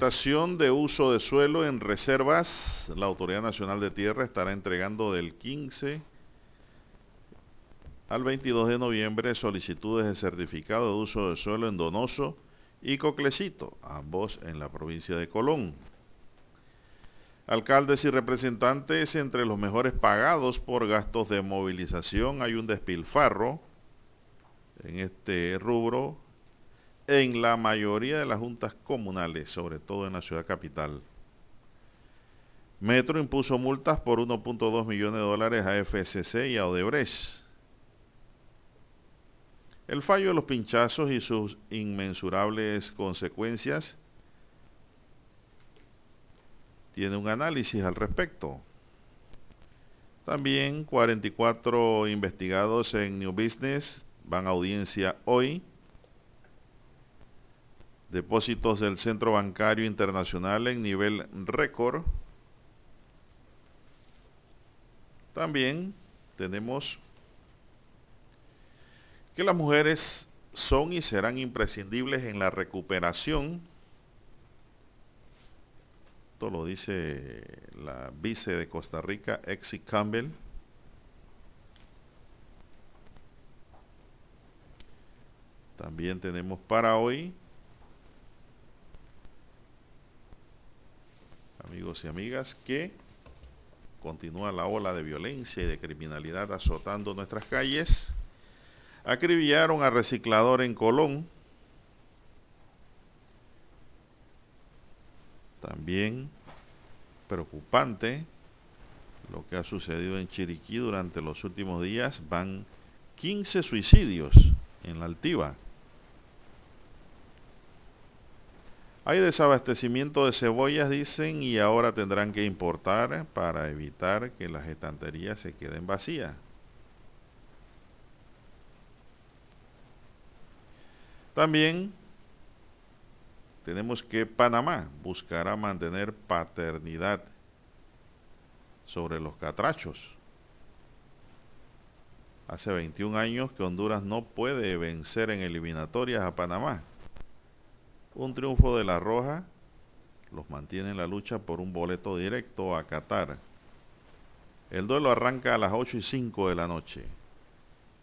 De uso de suelo en reservas. La Autoridad Nacional de Tierra estará entregando del 15 al 22 de noviembre solicitudes de certificado de uso de suelo en Donoso y Coclecito, ambos en la provincia de Colón. Alcaldes y representantes entre los mejores pagados por gastos de movilización. Hay un despilfarro en este rubro en la mayoría de las juntas comunales, sobre todo en la ciudad capital. Metro impuso multas por 1.2 millones de dólares a FCC y a Odebrecht. El fallo de los pinchazos y sus inmensurables consecuencias tiene un análisis al respecto. También 44 investigados en New Business van a audiencia hoy. Depósitos del Centro Bancario Internacional en nivel récord. También tenemos que las mujeres son y serán imprescindibles en la recuperación. Esto lo dice la vice de Costa Rica, Exy Campbell. También tenemos para hoy, amigos y amigas, que continúa la ola de violencia y de criminalidad azotando nuestras calles. Acribillaron a reciclador en Colón. También preocupante lo que ha sucedido en Chiriquí durante los últimos días. Van 15 suicidios en la altiva. Hay desabastecimiento de cebollas, dicen, y ahora tendrán que importar para evitar que las estanterías se queden vacías. También tenemos que Panamá buscará mantener paternidad sobre los catrachos. Hace 21 años que Honduras no puede vencer en eliminatorias a Panamá. Un triunfo de la Roja los mantiene en la lucha por un boleto directo a Qatar. El duelo arranca a las 8 y 5 de la noche.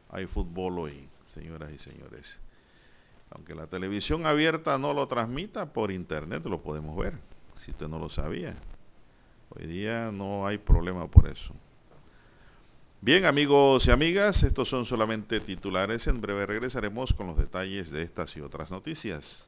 Hay fútbol hoy, señoras y señores. Aunque la televisión abierta no lo transmita, por internet lo podemos ver, si usted no lo sabía. Hoy día no hay problema por eso. Bien, amigos y amigas, estos son solamente titulares. En breve regresaremos con los detalles de estas y otras noticias.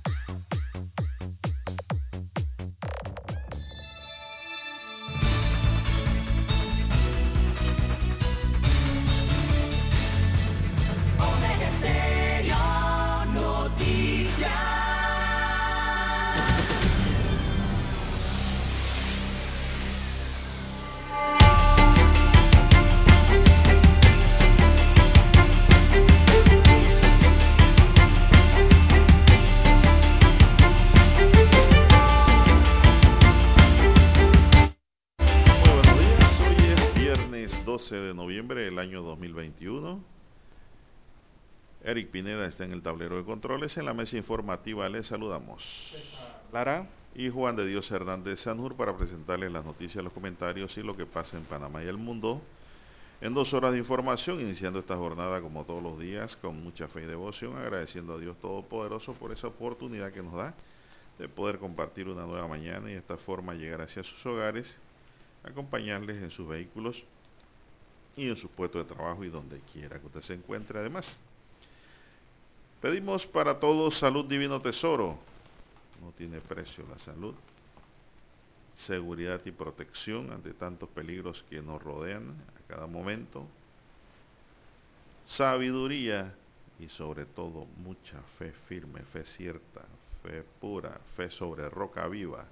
Eric Pineda está en el tablero de controles. En la mesa informativa les saludamos. Lara. Y Juan de Dios Hernández Sanjur para presentarles las noticias, los comentarios y lo que pasa en Panamá y el mundo. En dos horas de información, iniciando esta jornada como todos los días, con mucha fe y devoción, agradeciendo a Dios Todopoderoso por esa oportunidad que nos da de poder compartir una nueva mañana y de esta forma llegar hacia sus hogares, acompañarles en sus vehículos y en sus puestos de trabajo y donde quiera que usted se encuentre además. Pedimos para todos salud divino tesoro. No tiene precio la salud. Seguridad y protección ante tantos peligros que nos rodean a cada momento. Sabiduría y sobre todo mucha fe firme, fe cierta, fe pura, fe sobre roca viva.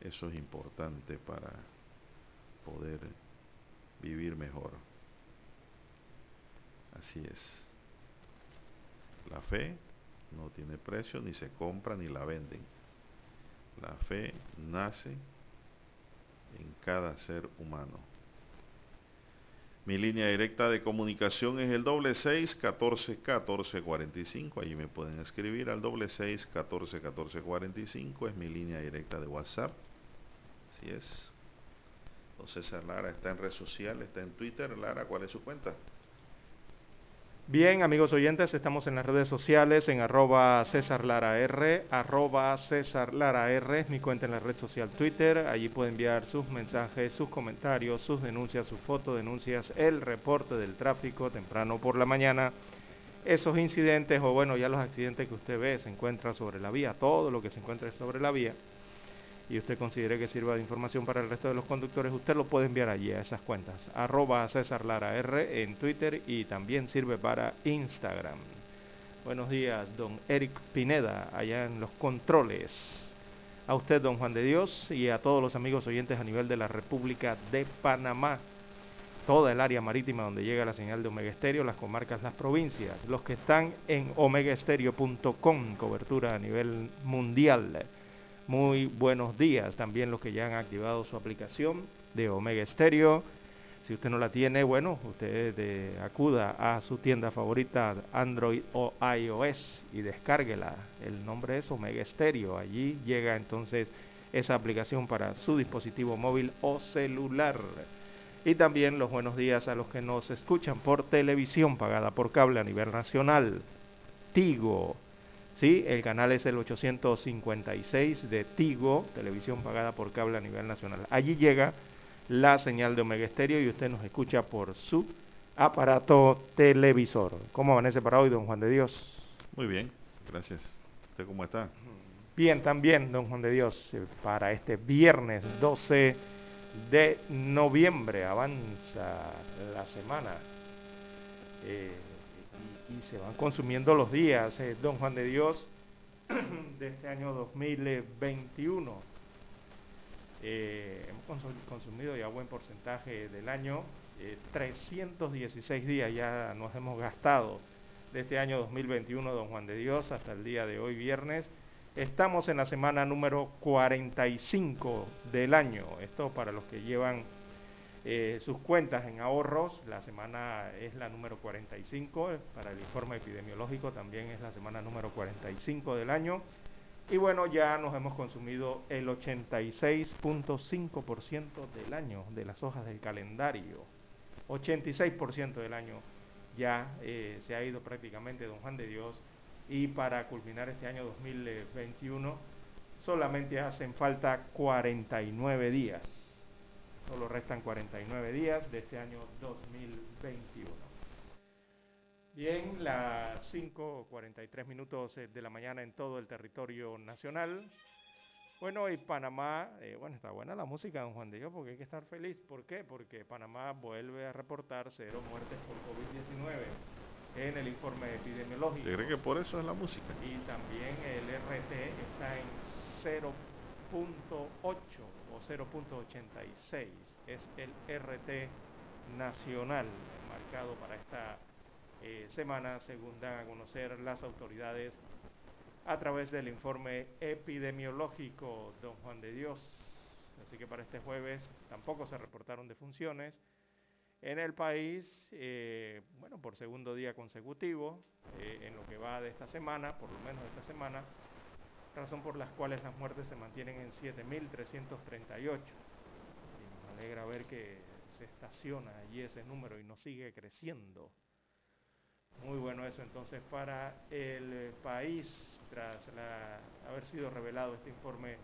Eso es importante para poder vivir mejor. Así es. La fe no tiene precio, ni se compra, ni la venden. La fe nace en cada ser humano. Mi línea directa de comunicación es el doble seis catorce catorce cuarenta y cinco. Allí me pueden escribir al doble seis catorce catorce cuarenta y cinco. Es mi línea directa de WhatsApp. Así es. César Lara está en red social, está en Twitter. Lara, ¿cuál es su cuenta? Bien, amigos oyentes, estamos en las redes sociales en arroba César Lara R, arroba César Lara R, es mi cuenta en la red social Twitter, allí puede enviar sus mensajes, sus comentarios, sus denuncias, sus fotodenuncias, el reporte del tráfico temprano por la mañana, esos incidentes o bueno, ya los accidentes que usted ve se encuentran sobre la vía, todo lo que se encuentra sobre la vía y usted considere que sirva de información para el resto de los conductores, usted lo puede enviar allí a esas cuentas. Arroba César Lara R en Twitter y también sirve para Instagram. Buenos días, don Eric Pineda, allá en los controles. A usted, don Juan de Dios, y a todos los amigos oyentes a nivel de la República de Panamá. Toda el área marítima donde llega la señal de Omega Estéreo, las comarcas, las provincias. Los que están en omegaestereo.com, cobertura a nivel mundial muy buenos días. También los que ya han activado su aplicación de Omega Stereo. Si usted no la tiene, bueno, usted eh, acuda a su tienda favorita Android o iOS y descárguela. El nombre es Omega Stereo. Allí llega entonces esa aplicación para su dispositivo móvil o celular. Y también los buenos días a los que nos escuchan por televisión pagada por cable a nivel nacional. Tigo, Sí, el canal es el 856 de Tigo, televisión pagada por cable a nivel nacional. Allí llega la señal de Omega Estéreo y usted nos escucha por su aparato televisor. ¿Cómo amanece para hoy, don Juan de Dios? Muy bien, gracias. ¿Usted cómo está? Bien, también, don Juan de Dios, eh, para este viernes 12 de noviembre. Avanza la semana. Eh, y se van consumiendo los días, eh, don Juan de Dios, de este año 2021. Eh, hemos consumido ya buen porcentaje del año, 316 eh, días ya nos hemos gastado de este año 2021, don Juan de Dios, hasta el día de hoy, viernes. Estamos en la semana número 45 del año. Esto para los que llevan eh, sus cuentas en ahorros. La semana es la número 45, para el informe epidemiológico también es la semana número 45 del año. Y bueno, ya nos hemos consumido el 86.5% del año de las hojas del calendario. 86% del año ya eh, se ha ido prácticamente Don Juan de Dios. Y para culminar este año 2021 solamente hacen falta 49 días Solo restan 49 días de este año 2021. Bien, las 5.43 minutos eh, de la mañana en todo el territorio nacional. Bueno, y Panamá, eh, bueno, está buena la música, don Juan de Dios, porque hay que estar feliz. ¿Por qué? Porque Panamá vuelve a reportar cero muertes por COVID-19 en el informe epidemiológico. ¿Cree que por eso es la música? Y también el RT está en 0.8 0.86 es el RT nacional marcado para esta eh, semana, según dan a conocer las autoridades a través del informe epidemiológico Don Juan de Dios. Así que para este jueves tampoco se reportaron defunciones en el país, eh, bueno, por segundo día consecutivo, eh, en lo que va de esta semana, por lo menos de esta semana, razón por las cuales las muertes se mantienen en 7.338. Y me alegra ver que se estaciona allí ese número y no sigue creciendo. Muy bueno eso entonces para el país, tras haber sido revelado este informe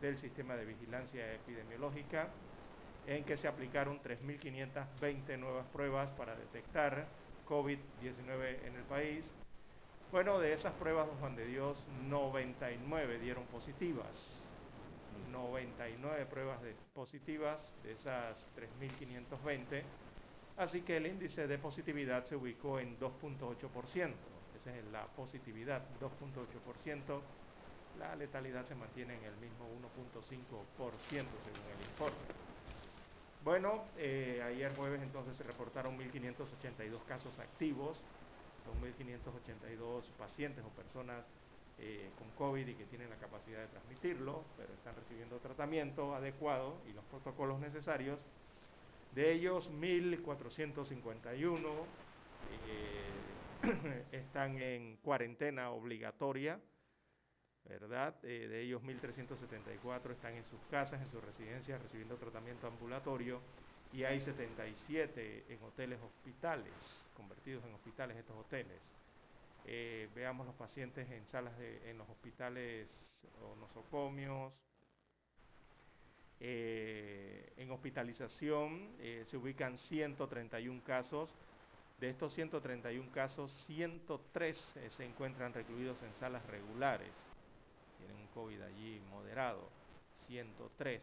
del sistema de vigilancia epidemiológica en que se aplicaron 3.520 nuevas pruebas para detectar COVID-19 en el país. Bueno, de esas pruebas, don Juan de Dios, 99 dieron positivas. 99 pruebas de positivas de esas 3.520. Así que el índice de positividad se ubicó en 2.8%. Esa es la positividad, 2.8%. La letalidad se mantiene en el mismo 1.5% según el informe. Bueno, eh, ayer jueves entonces se reportaron 1.582 casos activos, son 1.582 pacientes o personas eh, con COVID y que tienen la capacidad de transmitirlo, pero están recibiendo tratamiento adecuado y los protocolos necesarios. De ellos, 1.451 eh, están en cuarentena obligatoria, ¿verdad? Eh, de ellos 1.374 están en sus casas, en sus residencias, recibiendo tratamiento ambulatorio y hay 77 en hoteles hospitales, convertidos en hospitales estos hoteles. Eh, veamos los pacientes en salas de, en los hospitales o nosocomios. Eh, en hospitalización se ubican 131 casos. De estos 131 casos, 103 se encuentran recluidos en salas regulares tienen un COVID allí moderado, 103.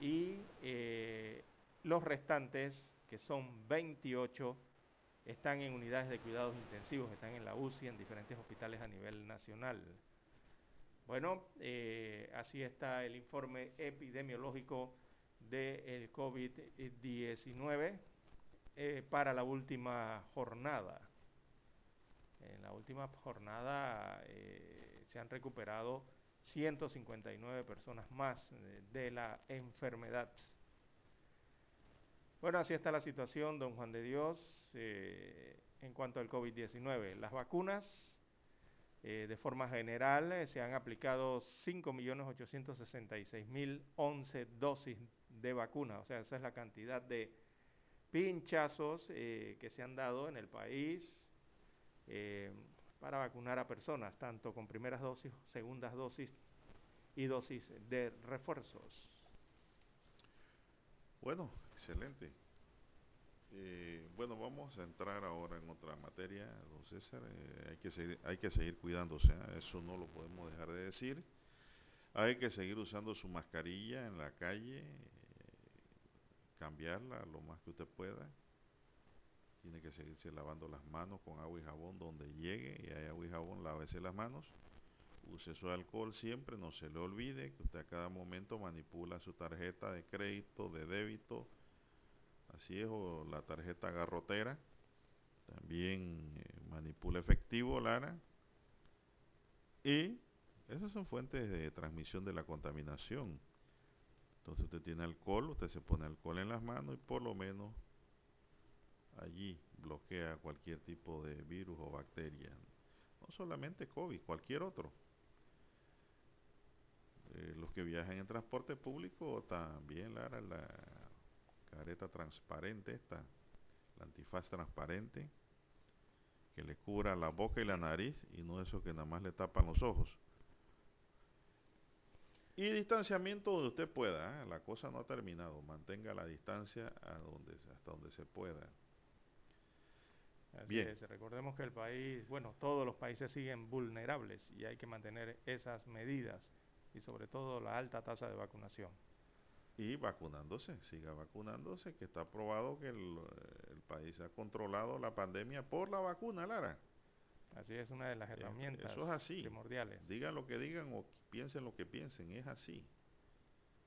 Y eh, los restantes, que son 28, están en unidades de cuidados intensivos, están en la UCI, en diferentes hospitales a nivel nacional. Bueno, eh, así está el informe epidemiológico del COVID-19 eh, para la última jornada. En la última jornada eh, se han recuperado 159 personas más de, la enfermedad. Bueno, así está la situación, don Juan de Dios, eh, en cuanto al COVID-19. Las vacunas, eh, de forma general, se han aplicado 5.866.011 dosis de vacuna. O sea, esa es la cantidad de pinchazos que se han dado en el país eh, para vacunar a personas, tanto con primeras dosis, segundas dosis y dosis de refuerzos. Bueno, excelente. Eh, bueno, vamos a entrar ahora en otra materia, don César. Eh, hay, que seguir, hay que seguir cuidándose, eso no lo podemos dejar de decir. Hay que seguir usando su mascarilla en la calle, cambiarla lo más que usted pueda tiene que seguirse lavando las manos con agua y jabón donde llegue y hay agua y jabón, lávese las manos. Use su alcohol siempre, no se le olvide que usted a cada momento manipula su tarjeta de crédito, de débito, así es, o la tarjeta garrotera. También eh, manipula efectivo, Lara. Y esas son fuentes de transmisión de la contaminación. Entonces usted tiene alcohol, usted se pone alcohol en las manos y por lo menos allí bloquea cualquier tipo de virus o bacteria. No solamente COVID, cualquier otro. Eh, los que viajan en transporte público también la, la careta transparente esta, la antifaz transparente, que le cubra la boca y la nariz y no eso que nada más le tapan los ojos. Y distanciamiento donde usted pueda, ¿eh? la cosa no ha terminado, mantenga la distancia a donde, hasta donde se pueda. Así Es. Recordemos que el país, bueno, todos los países siguen vulnerables y hay que mantener esas medidas y sobre todo la alta tasa de vacunación. Y vacunándose, siga vacunándose, que está probado que el, país ha controlado la pandemia por la vacuna, Lara. Así es una de las herramientas Eso es así. primordiales. Digan lo que digan o piensen lo que piensen, es así.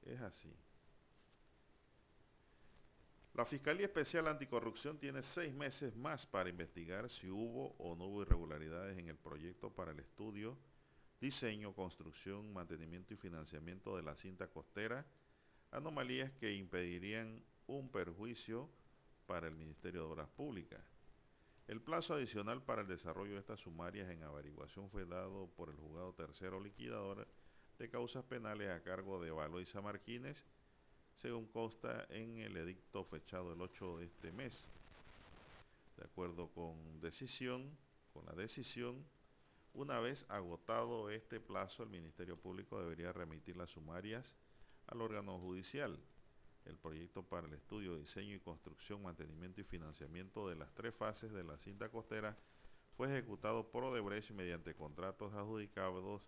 Es así. La Fiscalía Especial Anticorrupción tiene seis meses más para investigar si hubo o no hubo irregularidades en el proyecto para el estudio, diseño, construcción, mantenimiento y financiamiento de la cinta costera, anomalías que impedirían un perjuicio para el Ministerio de Obras Públicas. El plazo adicional para el desarrollo de estas sumarias en averiguación fue dado por el juzgado tercero liquidador de causas penales a cargo de Valoisa Marquines, según consta en el edicto fechado el 8 de este mes. De acuerdo con decisión, con la decisión, una vez agotado este plazo, el Ministerio Público debería remitir las sumarias al órgano judicial el proyecto para el estudio, diseño y construcción, mantenimiento y financiamiento de las tres fases de la cinta costera fue ejecutado por Odebrecht mediante contratos adjudicados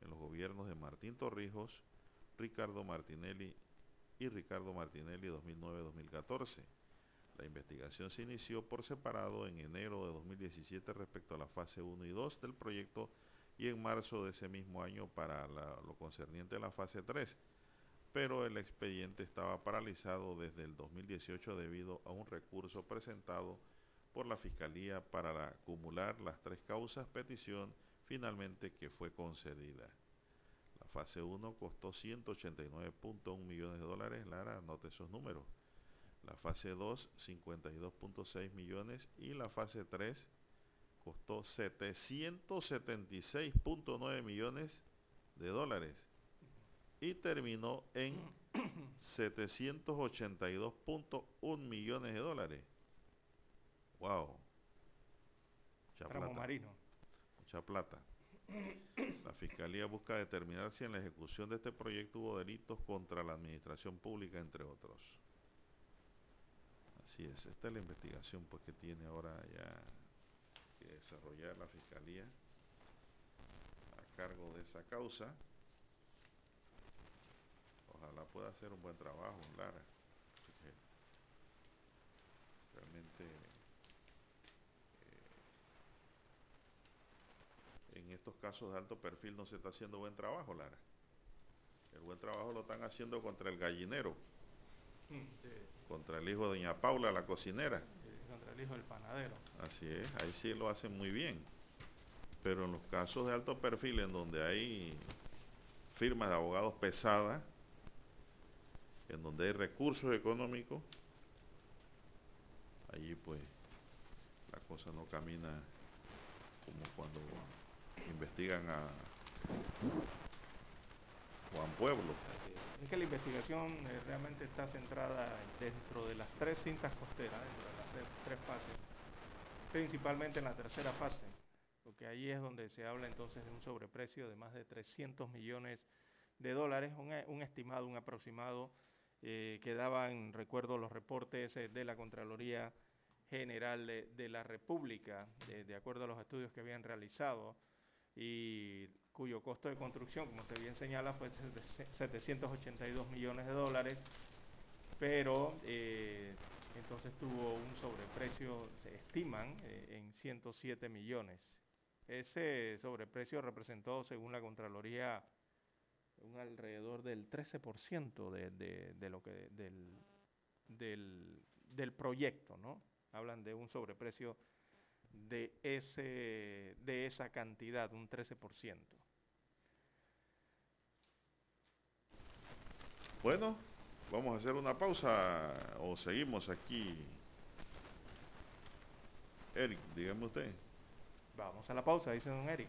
en los gobiernos de Martín Torrijos, Ricardo Martinelli y Ricardo Martinelli 2009-2014. La investigación se inició por separado en enero de 2017 respecto a la fase 1 y 2 del proyecto y en marzo de ese mismo año para lo concerniente a la fase 3 pero el expediente estaba paralizado desde el 2018 debido a un recurso presentado por la Fiscalía para acumular las tres causas, petición finalmente que fue concedida. La fase 1 costó 189.1 millones de dólares, Lara, anote esos números. La fase 2, 52.6 millones y la fase 3 costó 776.9 millones de dólares y terminó en 782.1 millones de dólares. Wow. Mucha plata. marino. Mucha plata. La Fiscalía busca determinar si en la ejecución de este proyecto hubo delitos contra la administración pública, entre otros. Así es, esta es la investigación pues, que tiene ahora ya que desarrollar la Fiscalía a cargo de esa causa ojalá pueda hacer un buen trabajo, Lara. realmente eh, en estos casos de alto perfil no se está haciendo buen trabajo, Lara. El buen trabajo lo están haciendo contra el gallinero, contra el hijo de doña Paula, la cocinera. contra el hijo del panadero. Así es, ahí sí lo hacen muy bien. Pero en los casos de alto perfil en donde hay firmas de abogados pesadas, en donde hay recursos económicos, allí pues la cosa no camina como cuando investigan a Juan Pueblo. Es que la investigación eh, realmente está centrada dentro de las tres cintas costeras, dentro de las tres fases, principalmente en la tercera fase, porque ahí es donde se habla entonces de un sobreprecio de más de 300 millones de dólares, un, un estimado, un aproximado eh, que daban, recuerdo, los reportes eh, de la Contraloría General de, la República, de, acuerdo a los estudios que habían realizado, y cuyo costo de construcción, como usted bien señala, fue de 782 millones de dólares, pero eh, entonces tuvo un sobreprecio, se estiman, en 107 millones. Ese sobreprecio representó, según la Contraloría un alrededor del 13% de, de, de, lo que del, del, del, proyecto, ¿no? Hablan de un sobreprecio de, ese, de esa cantidad, un 13%. Bueno, vamos a hacer una pausa o seguimos aquí. Eric, dígame usted. Vamos a la pausa, dice don Eric.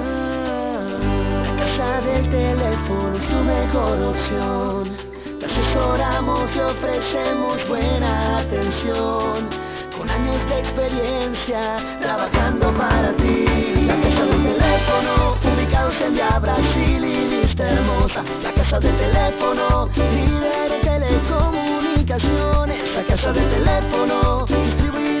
del teléfono es tu mejor opción. Te asesoramos y ofrecemos buena atención con años de experiencia, trabajando para ti. La casa del teléfono, ubicados en Via Brasil y vista hermosa. La casa del teléfono, líder en telecomunicaciones. La casa del teléfono, distribuidores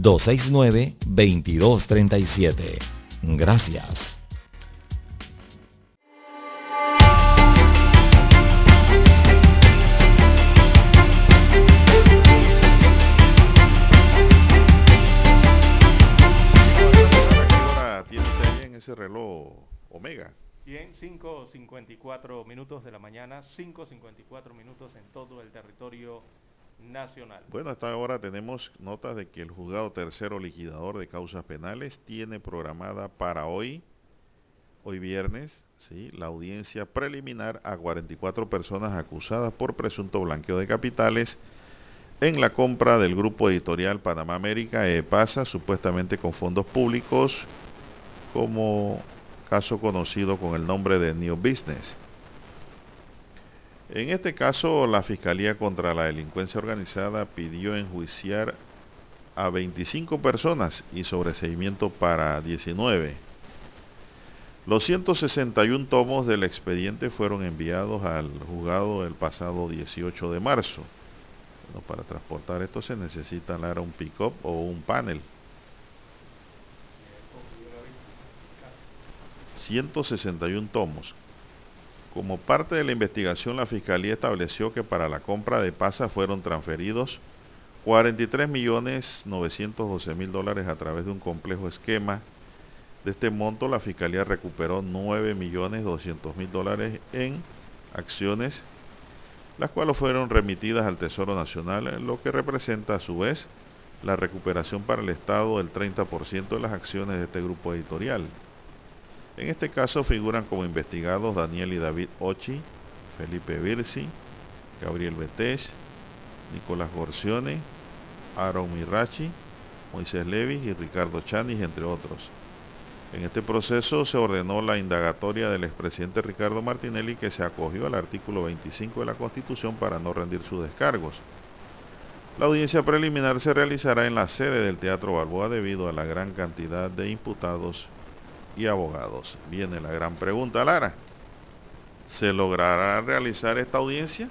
269-2237. Gracias. ese reloj Omega. Bien, 5.54 minutos de la mañana, 5.54 minutos en todo el territorio nacional. Bueno, hasta ahora tenemos notas de que el juzgado tercero liquidador de causas penales tiene programada para hoy, hoy viernes, ¿sí? la audiencia preliminar a 44 personas acusadas por presunto blanqueo de capitales en la compra del grupo editorial Panamá América EPASA, supuestamente con fondos públicos como caso conocido con el nombre de New Business. En este caso, la Fiscalía contra la Delincuencia Organizada pidió enjuiciar a 25 personas y sobreseimiento para 19. Los 161 tomos del expediente fueron enviados al juzgado el pasado 18 de marzo. para transportar esto se necesita un pick-up o un panel. 161 tomos. Como parte de la investigación, la Fiscalía estableció que para la compra de PASA fueron transferidos 43.912.000 dólares a través de un complejo esquema. De este monto, la Fiscalía recuperó 9.200.000 dólares en acciones, las cuales fueron remitidas al Tesoro Nacional, lo que representa a su vez la recuperación para el Estado del 30% de las acciones de este grupo editorial. En este caso figuran como investigados Daniel y David Ochi, Felipe Virsi, Gabriel Betés, Nicolás Gorcione, Aaron Mirachi, Moisés Levis y Ricardo Chanis, entre otros. En este proceso se ordenó la indagatoria del expresidente Ricardo Martinelli que se acogió al artículo 25 de la Constitución para no rendir sus descargos. La audiencia preliminar se realizará en la sede del Teatro Balboa debido a la gran cantidad de imputados y abogados. Viene la gran pregunta, Lara. ¿Se logrará realizar esta audiencia?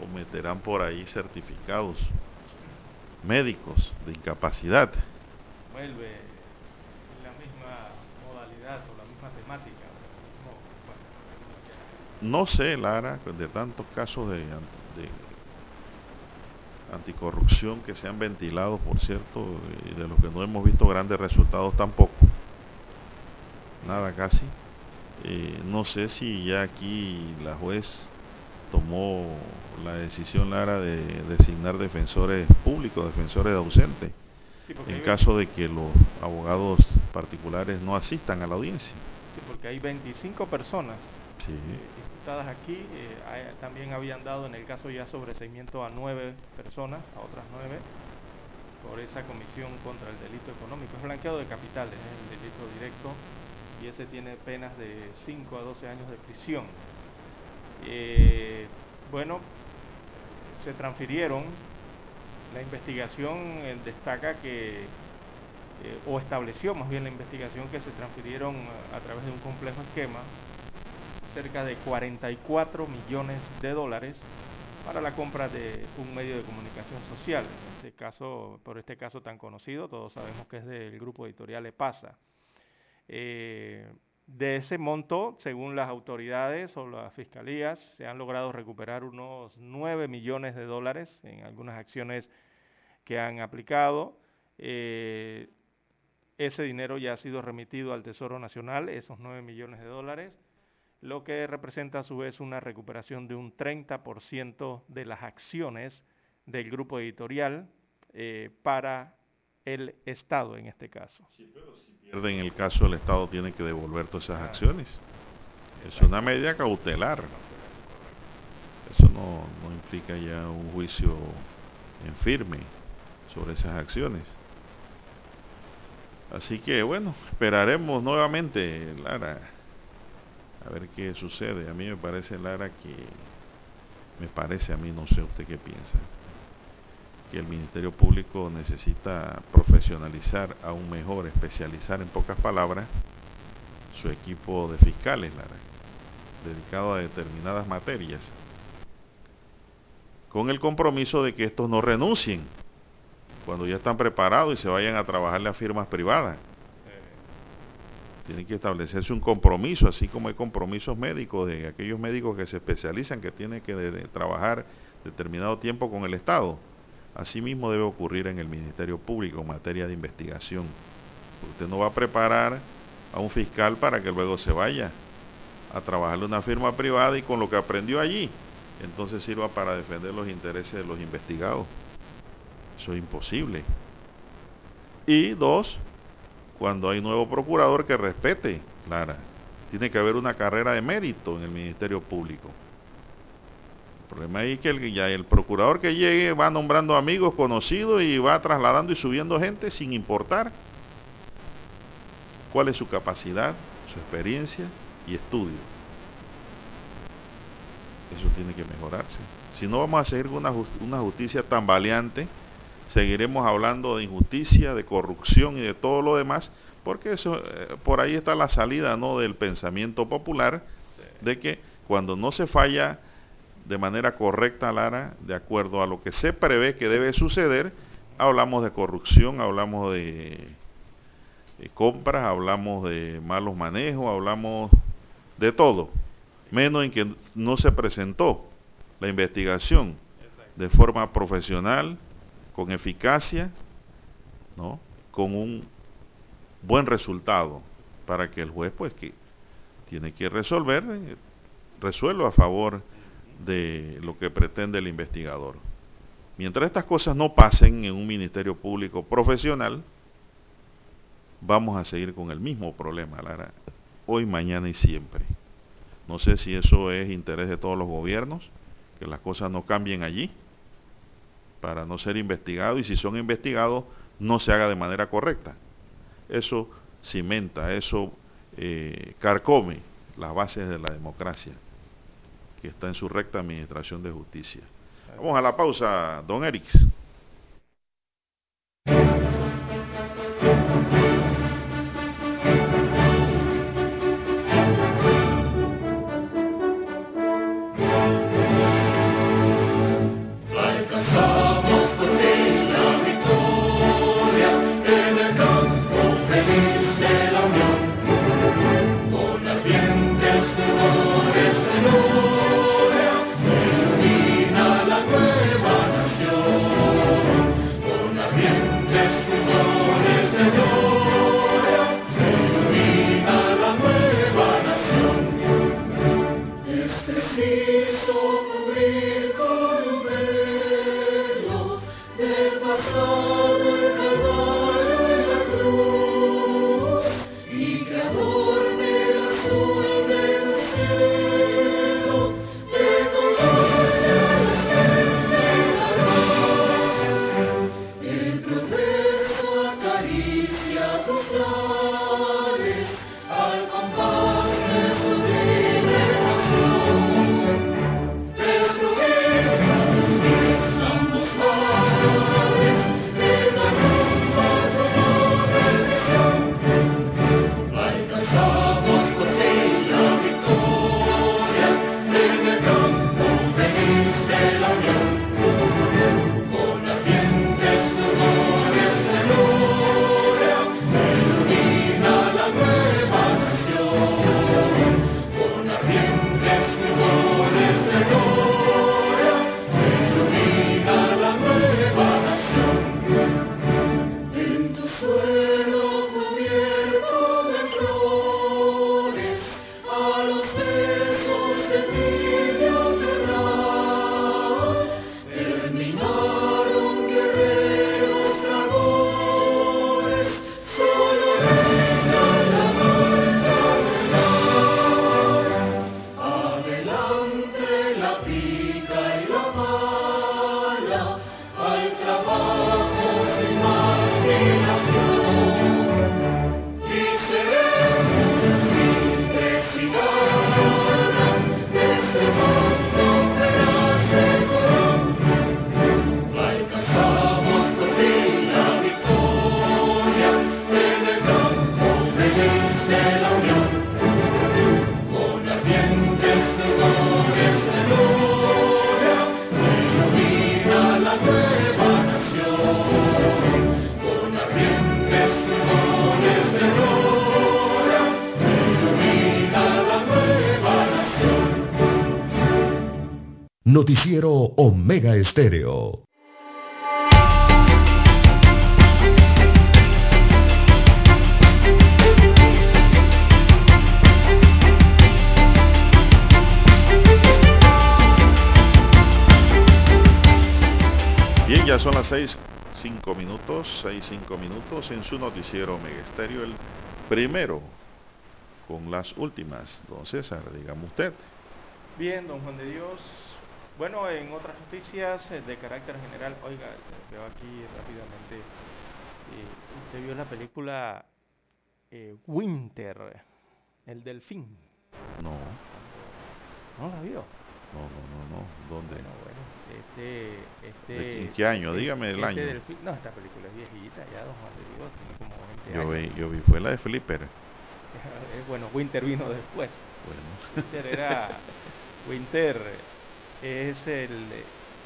¿O meterán por ahí certificados médicos de incapacidad? Vuelve la misma modalidad o la misma temática. No, sé, Lara, de tantos casos de anticorrupción que se han ventilado, por cierto, y de los que no hemos visto grandes resultados tampoco. Nada casi. Eh, no sé si ya aquí la juez tomó la decisión, Lara, de designar defensores públicos, defensores ausentes, en caso de que los abogados particulares no asistan a la audiencia. Sí, porque hay 25 personas sí aquí, eh, también habían dado en el caso ya sobreseimiento a nueve personas, a otras nueve, por esa comisión contra el delito económico. Es blanqueado de capitales, el delito directo, y ese tiene penas de 5 a 12 años de prisión. Eh, bueno, se transfirieron, la investigación eh, destaca que, o estableció más bien la investigación que se transfirieron a través de un complejo esquema cerca de 44 millones de dólares para la compra de un medio de comunicación social. En este caso, por este caso tan conocido, todos sabemos que es del grupo editorial EPASA. Eh, de ese monto, según las autoridades o las fiscalías, se han logrado recuperar unos 9 millones de dólares en algunas acciones que han aplicado. Eh, ese dinero ya ha sido remitido al Tesoro Nacional, esos 9 millones de dólares lo que representa a su vez una recuperación de un 30% de las acciones del grupo editorial eh, para el Estado en este caso. Sí, pero si pierden el caso, el Estado tiene que devolver todas esas acciones. Es una medida cautelar. Eso no, no implica ya un juicio en firme sobre esas acciones. Así que bueno, esperaremos nuevamente, Lara, a ver qué sucede. A mí me parece, Lara, que me parece a mí, no sé usted qué piensa, que el Ministerio Público necesita profesionalizar aún mejor, especializar en pocas palabras su equipo de fiscales, Lara, dedicado a determinadas materias, con el compromiso de que estos no renuncien cuando ya están preparados y se vayan a trabajarle a firmas privadas. Tiene que establecerse un compromiso, así como hay compromisos médicos de aquellos médicos que se especializan, que tienen que trabajar determinado tiempo con el Estado. Asimismo debe ocurrir en el Ministerio Público en materia de investigación. Usted no va a preparar a un fiscal para que luego se vaya a trabajarle una firma privada y con lo que aprendió allí, entonces sirva para defender los intereses de los investigados. Eso es imposible. Y dos, cuando hay nuevo procurador que respete, Lara, tiene que haber una carrera de mérito en el Ministerio Público. El problema es que el, procurador que llegue va nombrando amigos conocidos y va trasladando y subiendo gente sin importar cuál es su capacidad, su experiencia y estudio. Eso tiene que mejorarse. Si no vamos a seguir con una, justicia tan valiente, seguiremos hablando de injusticia, de corrupción y de todo lo demás, porque eso eh, por ahí está la salida ¿no? del pensamiento popular de que cuando no se falla de manera correcta, Lara, de acuerdo a lo que se prevé que debe suceder, hablamos de corrupción, hablamos de, de compras, hablamos de malos manejos, hablamos de todo, menos en que no se presentó la investigación de forma profesional, con eficacia, ¿no? con un buen resultado para que el juez pues que tiene que resolver resuelva a favor de lo que pretende el investigador. Mientras estas cosas no pasen en un ministerio público profesional, vamos a seguir con el mismo problema, Lara, hoy, mañana y siempre. No sé si eso es interés de todos los gobiernos, que las cosas no cambien allí, para no ser investigado y si son investigados no se haga de manera correcta. Eso cimenta, eso eh, carcome las bases de la democracia que está en su recta administración de justicia. Vamos a la pausa, don Erix. Noticiero Omega Estéreo. Bien, ya son las seis, cinco minutos, seis, cinco minutos en su noticiero Omega Estéreo, el primero con las últimas. Don César, digamos usted. Bien, don Juan de Dios. Bueno, en otras noticias eh, de carácter general, oiga, veo aquí rápidamente, eh, usted vio la película eh, Winter, el delfín. No. ¿No la vio? No, no, no, no. ¿Dónde? Bueno, bueno, este, este, ¿En qué año? Dígame el este año. Delfín, no, esta película es viejita, ya don Juan de Dios, tiene como 20 yo años. Vi, yo vi, fue la de Flipper. bueno, Winter vino después. Bueno. Winter era Winter es el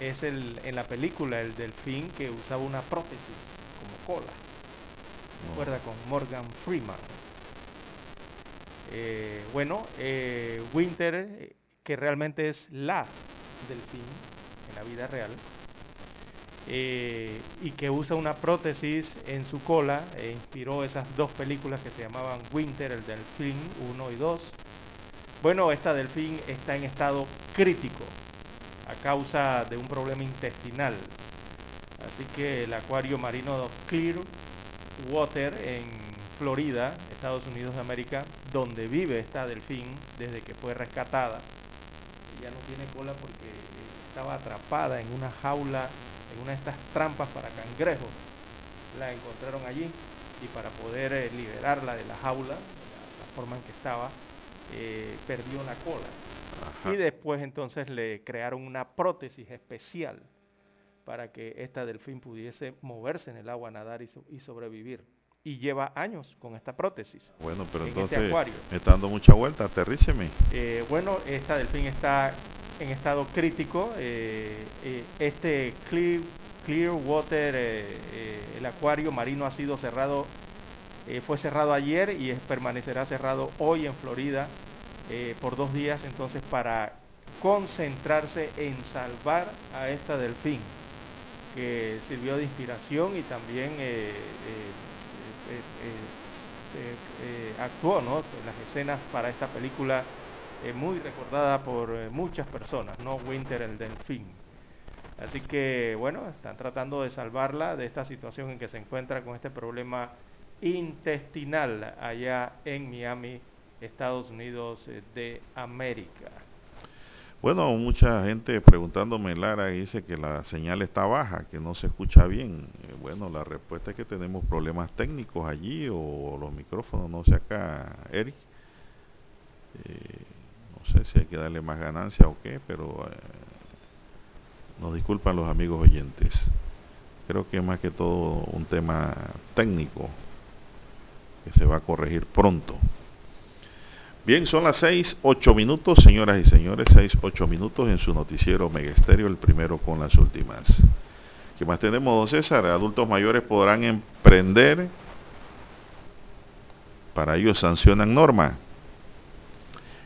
es el en la película el delfín que usaba una prótesis como cola. Recuerda con Morgan Freeman. Eh, bueno, eh, Winter, que realmente es la delfín en la vida real, eh, y que usa una prótesis en su cola, e inspiró esas dos películas que se llamaban Winter, el delfín 1 y 2. Bueno, esta delfín está en estado crítico a causa de un problema intestinal. Así que el acuario marino Clear Water en Florida, Estados Unidos de América, donde vive esta delfín desde que fue rescatada, ya no tiene cola porque estaba atrapada en una jaula, en una de estas trampas para cangrejos. La encontraron allí y para poder eh, liberarla de la jaula, la, la forma en que estaba, eh, perdió la cola. Ajá. Y después entonces le crearon una prótesis especial para que esta delfín pudiese moverse en el agua, nadar y, so y sobrevivir. Y lleva años con esta prótesis. Bueno, pero en entonces este acuario. me está dando mucha vuelta, aterríceme. Eh, bueno, esta delfín está en estado crítico. Eh, eh, este Clear, clear Water, el acuario marino ha sido cerrado, fue cerrado ayer y es, permanecerá cerrado hoy en Florida por dos días, entonces para concentrarse en salvar a esta delfín que sirvió de inspiración y también eh, eh, actuó ¿no? en las escenas para esta película muy recordada por muchas personas, ¿no? Winter el Delfín. Así que bueno, están tratando de salvarla de esta situación en que se encuentra con este problema intestinal allá en Miami, Estados Unidos de América. Bueno, mucha gente preguntándome, Lara, dice que la señal está baja, que no se escucha bien. Eh, bueno, la respuesta es que tenemos problemas técnicos allí o los micrófonos, no sé acá, Eric. Eh, no sé si hay que darle más ganancia o qué, pero eh, nos disculpan los amigos oyentes. Creo que es más que todo un tema técnico que se va a corregir pronto. Bien, son las 6, 8 minutos, señoras y señores, 6, 8 minutos en su noticiero Megesterio, el primero con las últimas. ¿Qué más tenemos, don César? Adultos mayores podrán emprender, para ello sancionan norma.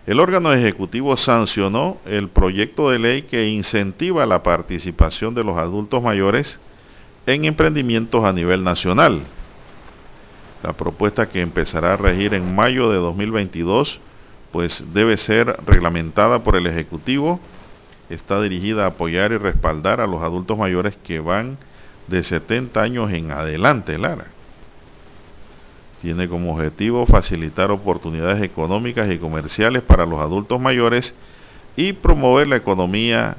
El órgano ejecutivo sancionó el proyecto de ley que incentiva la participación de los adultos mayores en emprendimientos a nivel nacional. La propuesta que empezará a regir en mayo de 2022 pues debe ser reglamentada por el Ejecutivo. Está dirigida a apoyar y respaldar a los adultos mayores que van de 70 años en adelante, Lara. Tiene como objetivo facilitar oportunidades económicas y comerciales para los adultos mayores y promover la economía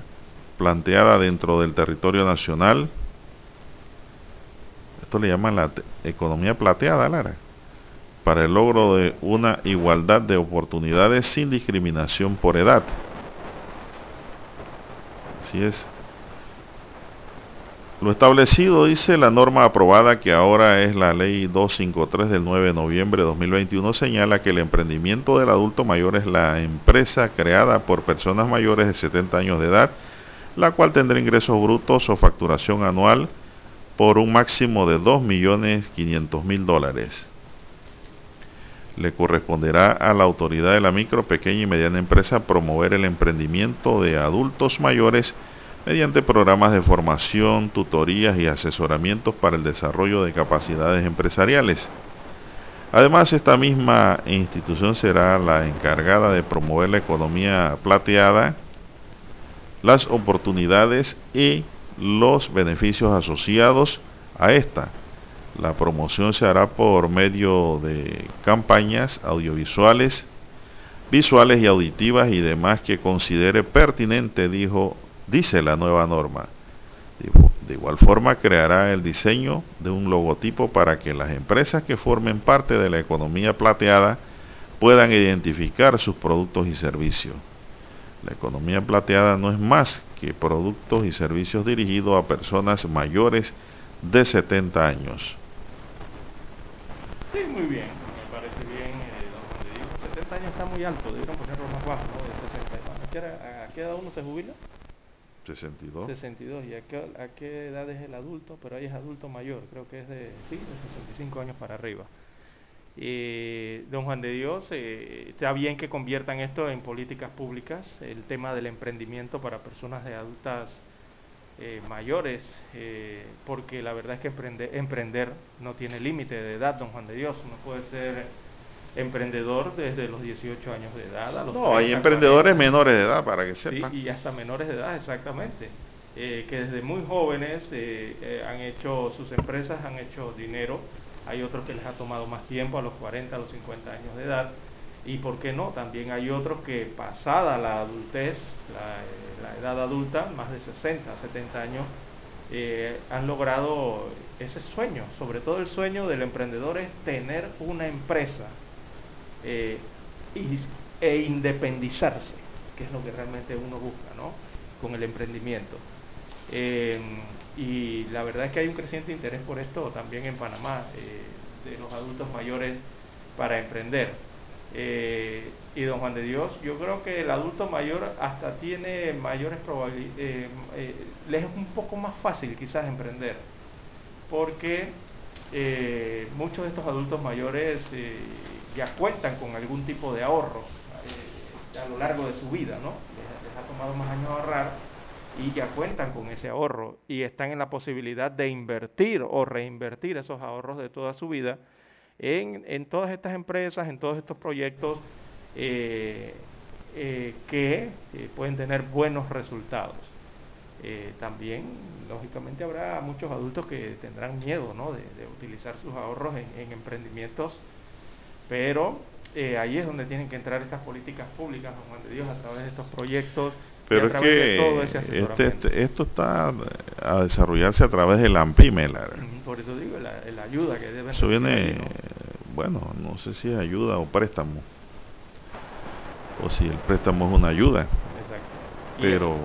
planteada dentro del territorio nacional. Esto le llaman la economía plateada, Lara para el logro de una igualdad de oportunidades sin discriminación por edad. Así es. Lo establecido, dice la norma aprobada que ahora es la ley 253 del 9 de noviembre de 2021, señala que el emprendimiento del adulto mayor es la empresa creada por personas mayores de 70 años de edad, la cual tendrá ingresos brutos o facturación anual por un máximo de 2.500.000 dólares. Le corresponderá a la autoridad de la micro, pequeña y mediana empresa promover el emprendimiento de adultos mayores mediante programas de formación, tutorías y asesoramientos para el desarrollo de capacidades empresariales. Además, esta misma institución será la encargada de promover la economía plateada, las oportunidades y los beneficios asociados a esta. La promoción se hará por medio de campañas audiovisuales, visuales y auditivas y demás que considere pertinente, dijo, dice la nueva norma. De igual forma creará el diseño de un logotipo para que las empresas que formen parte de la economía plateada puedan identificar sus productos y servicios. La economía plateada no es más que productos y servicios dirigidos a personas mayores de 70 años. Sí, muy bien, me parece bien, eh, don 70 años está muy alto, debieron ponerlo más bajo, ¿no? De 60. ¿A qué edad uno se jubila? 62. 62. ¿Y a qué, a qué edad es el adulto? Pero ahí es adulto mayor, creo que es de, sí, de 65 años para arriba. Eh, don Juan de Dios, eh, está bien que conviertan esto en políticas públicas, el tema del emprendimiento para personas de adultas eh, mayores, eh, porque la verdad es que emprender, emprender no tiene límite de edad, don Juan de Dios, uno puede ser emprendedor desde los 18 años de edad. A los no, hay emprendedores menores de edad, para que sepan. Sí, y hasta menores de edad, exactamente. Eh, que desde muy jóvenes eh, eh, han hecho sus empresas, han hecho dinero. Hay otros que les ha tomado más tiempo, a los 40, a los 50 años de edad. Y por qué no, también hay otros que pasada la adultez, la, edad adulta, más de 60, 70 años, han logrado ese sueño. Sobre todo el sueño del emprendedor es tener una empresa eh, y, e independizarse, que es lo que realmente uno busca, ¿no? Con el emprendimiento. Eh, y la verdad es que hay un creciente interés por esto también en Panamá, eh, de los adultos mayores para emprender. Y don Juan de Dios, yo creo que el adulto mayor hasta tiene mayores probabilidades, le es un poco más fácil quizás emprender, porque muchos de estos adultos mayores ya cuentan con algún tipo de ahorros eh, a lo largo de su vida, ¿no? Les, ha tomado más años ahorrar y ya cuentan con ese ahorro y están en la posibilidad de invertir o reinvertir esos ahorros de toda su vida en, todas estas empresas, en todos estos proyectos eh, eh, que pueden tener buenos resultados. también, lógicamente, habrá muchos adultos que tendrán miedo ¿no? de, utilizar sus ahorros en emprendimientos pero eh, ahí es donde tienen que entrar estas políticas públicas, Juan de Dios, a través de estos proyectos. Pero es que este, este, esto está a desarrollarse a través del AMPIME. Por eso digo, la, ayuda que debe Eso viene, bueno, no sé si es ayuda o préstamo. O si el préstamo es una ayuda. Exacto. Pero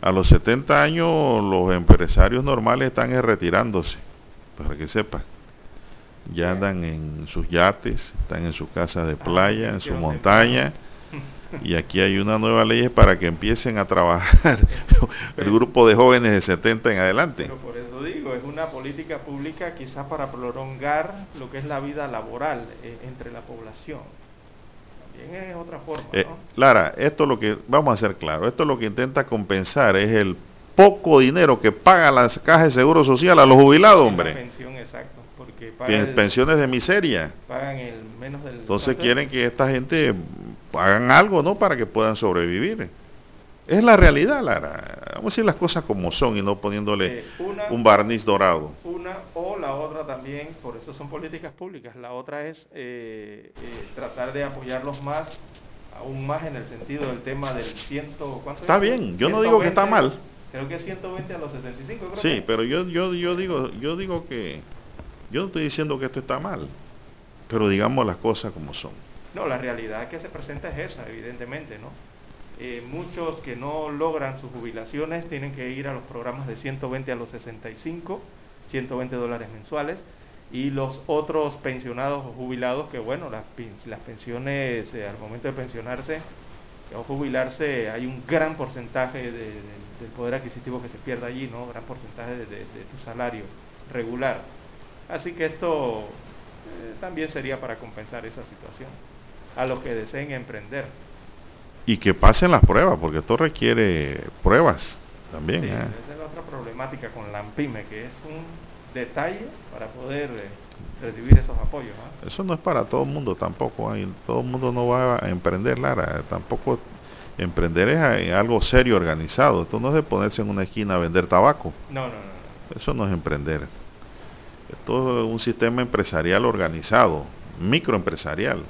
a los 70 años los empresarios normales están retirándose, para que sepa ya andan en sus yates, están en su casa de playa, en su montaña. Y aquí hay una nueva ley para que empiecen a trabajar el grupo de jóvenes de 70 en adelante. Pero por eso digo, es una política pública quizás para prolongar lo que es la vida laboral eh, entre la población. También es otra forma. Eh, Lara, esto lo que, vamos a ser claro, esto lo que intenta compensar es el poco dinero que paga las cajas de seguro social a los jubilados, hombre. pensión, exacto pensiones de miseria. Pagan el menos del... Entonces quieren que esta gente hagan algo, ¿no? Para que puedan sobrevivir. Es la realidad, Lara. Vamos a decir las cosas como son y no poniéndole eh, un barniz dorado. Una o la otra también, por eso son políticas públicas. La otra es eh, eh, tratar de apoyarlos más, aún más en el sentido del tema del ciento... Está bien, yo no digo que está mal. Creo que es 120 a los 65. sí, pero yo, yo, yo, digo, yo digo que yo no estoy diciendo que esto está mal, pero digamos las cosas como son. No, la realidad que se presenta es esa, evidentemente, ¿no? Eh, muchos que no logran sus jubilaciones tienen que ir a los programas de 120 a los 65, 120 dólares mensuales, y los otros pensionados o jubilados que, bueno, las, las pensiones eh, al momento de pensionarse o jubilarse hay un gran porcentaje del poder adquisitivo que se pierde allí, ¿no? Gran porcentaje de tu salario regular. Así que esto eh, también sería para compensar esa situación a los que deseen emprender. Y que pasen las pruebas, porque esto requiere pruebas también. Sí, ¿eh? Esa es la otra problemática con la AMPIME, que es un detalle para poder eh, recibir esos apoyos. ¿ah? Eso no es para todo el mundo tampoco. ¿eh? Todo el mundo no va a emprender, Lara. Tampoco emprender es algo serio, organizado. Esto no es de ponerse en una esquina a vender tabaco. No, no, no. no. Eso no es emprender. Esto es un sistema empresarial organizado, microempresarial,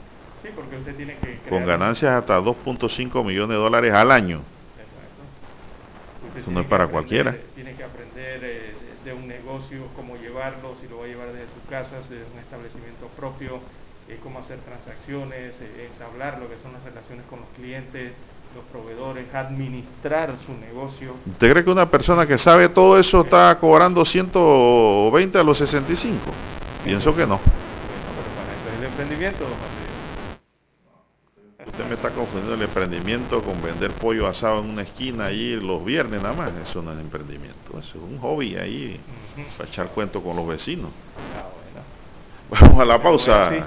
Sí, porque usted tiene que... con ganancias hasta 2.5 millones de dólares al año. Exacto. Eso no es para aprender- cualquiera. Tiene que aprender eh, de, un negocio, cómo llevarlo, si lo va a llevar desde su casa, desde un establecimiento propio, eh, cómo hacer transacciones, eh, entablar lo que son las relaciones con los clientes, los proveedores, administrar su negocio. ¿Usted cree que una persona que sabe todo eso está cobrando 120 a los 65? Pienso que no. Bueno, pero para eso es el emprendimiento, don. Usted me está confundiendo el emprendimiento con vender pollo asado en una esquina allí los viernes nada más. Eso no es emprendimiento, eso es un hobby ahí Ujú. para echar cuento con los vecinos. Ah, bueno. Vamos a la pausa.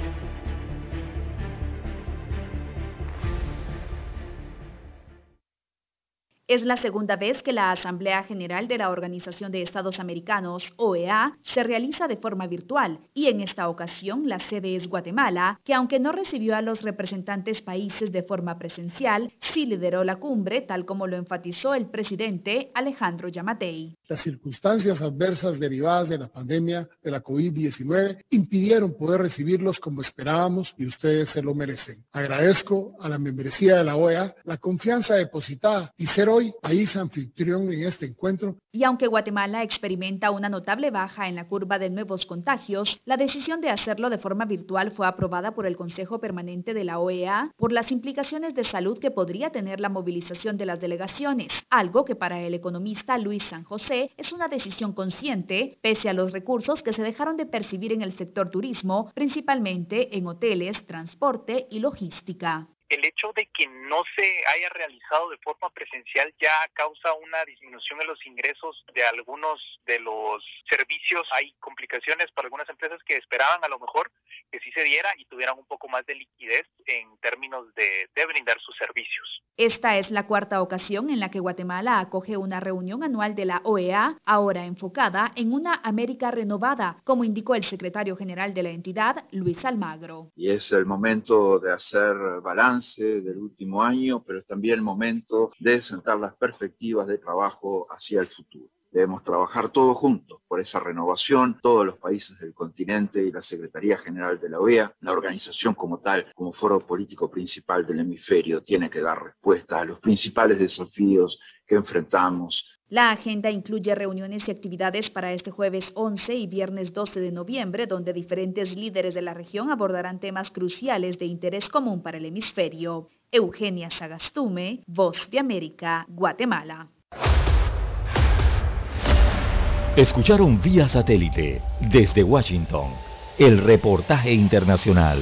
Es la segunda vez que la Asamblea General de la Organización de Estados Americanos, OEA, se realiza de forma virtual y en esta ocasión la sede es Guatemala, que aunque no recibió a los representantes países de forma presencial, sí lideró la cumbre, tal como lo enfatizó el presidente Alejandro Yamatei. Las circunstancias adversas derivadas de la pandemia de la COVID-19 impidieron poder recibirlos como esperábamos y ustedes se lo merecen. Agradezco a la membresía de la OEA la confianza depositada y ser hoy país anfitrión en este encuentro. Y aunque Guatemala experimenta una notable baja en la curva de nuevos contagios, la decisión de hacerlo de forma virtual fue aprobada por el Consejo Permanente de la OEA por las implicaciones de salud que podría tener la movilización de las delegaciones, algo que para el economista Luis San José es una decisión consciente, pese a los recursos que se dejaron de percibir en el sector turismo, principalmente en hoteles, transporte y logística el hecho de que no se haya realizado de forma presencial ya causa una disminución en los ingresos de algunos de los servicios. Hay complicaciones para algunas empresas que esperaban a lo mejor que sí se diera y tuvieran un poco más de liquidez en términos de, de brindar sus servicios. Esta es la cuarta ocasión en la que Guatemala acoge una reunión anual de la OEA, ahora enfocada en una América renovada, como indicó el secretario general de la entidad, Luis Almagro. Y es el momento de hacer balance del último año, pero es también el momento de sentar las perspectivas de trabajo hacia el futuro. Debemos trabajar todos juntos por esa renovación, todos los países del continente y la Secretaría General de la OEA, la organización como tal, como foro político principal del hemisferio, tiene que dar respuesta a los principales desafíos que enfrentamos. La agenda incluye reuniones y actividades para este jueves 11 y viernes 12 de noviembre, donde diferentes líderes de la región abordarán temas cruciales de interés común para el hemisferio. Eugenia Sagastume, Voz de América, Guatemala. Escucharon vía satélite desde Washington el reportaje internacional.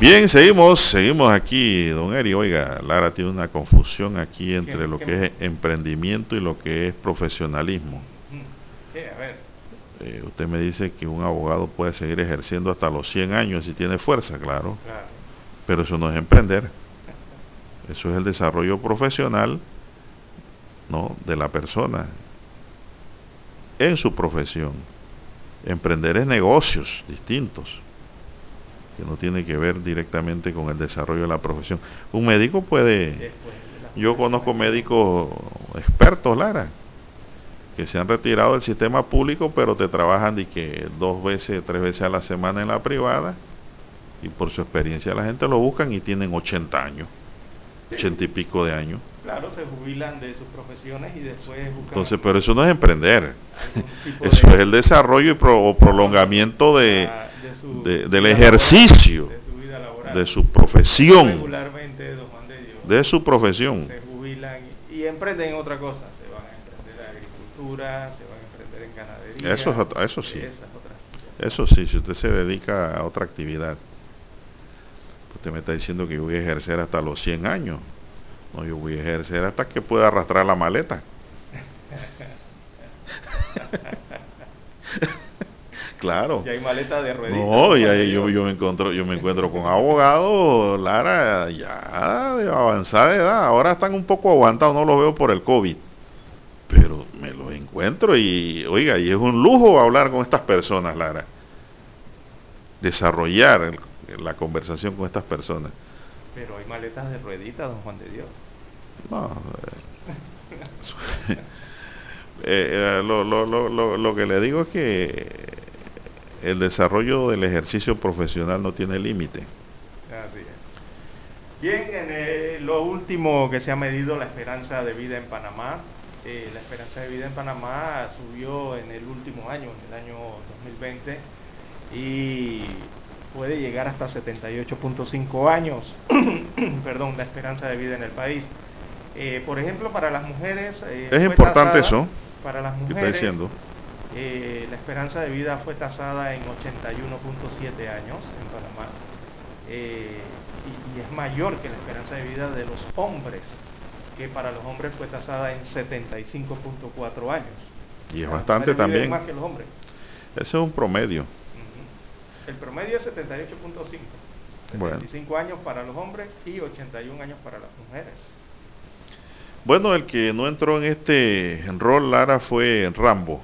Bien, seguimos, seguimos aquí, don Eri. Oiga, Lara tiene una confusión aquí entre lo que es emprendimiento y lo que es profesionalismo. ¿Qué? A ver. Eh, usted me dice que un abogado puede seguir ejerciendo hasta los 100 años si tiene fuerza, claro. Claro. Pero eso no es emprender. Eso es el desarrollo profesional ¿no? de la persona en su profesión. Emprender es negocios distintos que no tiene que ver directamente con el desarrollo de la profesión. Un médico puede, yo conozco médicos expertos, Lara, que se han retirado del sistema público, pero te trabajan de que dos veces, tres veces a la semana en la privada, y por su experiencia la gente lo buscan y tienen 80 años, 80 y pico de años. Claro, se jubilan de sus profesiones y después buscan... Entonces, pero eso no es emprender. Eso de, es el desarrollo y pro, o prolongamiento de, de, su, de del ejercicio de su, vida laboral. de su profesión. Regularmente, don Juan de, Dios, de su profesión. Se jubilan y, y, emprenden otra cosa. Se van a emprender en agricultura, se van a emprender en ganadería. Eso, eso sí. Eso sí, si usted se dedica a otra actividad. Usted me está diciendo que yo voy a ejercer hasta los 100 años. No, yo voy a ejercer hasta que pueda arrastrar la maleta. claro. Ya hay maleta de rueditas. No, ya yo, yo, me encuentro, yo me encuentro con abogados, Lara, ya de avanzada edad. Ahora están un poco aguantados, no los veo por el COVID. Pero me los encuentro y, oiga, y es un lujo hablar con estas personas, Lara. Desarrollar el, la conversación con estas personas. Pero hay maletas de rueditas, don Juan de Dios. No. Eh, eh, lo, lo, lo, lo, que le digo es que el desarrollo del ejercicio profesional no tiene límite. Así es. Bien, en eh, lo último que se ha medido la esperanza de vida en Panamá. Eh, la esperanza de vida en Panamá subió en el último año, en el año 2020, y puede llegar hasta 78.5 años, perdón, la esperanza de vida en el país. Eh, por ejemplo, para las mujeres... Eh, es importante tasada, eso. Para las mujeres, eh, la esperanza de vida fue tasada en 81.7 años en Panamá. Y, y, es mayor que la esperanza de vida de los hombres, que para los hombres fue tasada en 75.4 años. Y es bastante también. Más que los hombres. Ese es un promedio. El promedio es 78.5. Bueno. 75 años para los hombres y 81 años para las mujeres. Bueno, el que no entró en este rol, Lara, fue Rambo.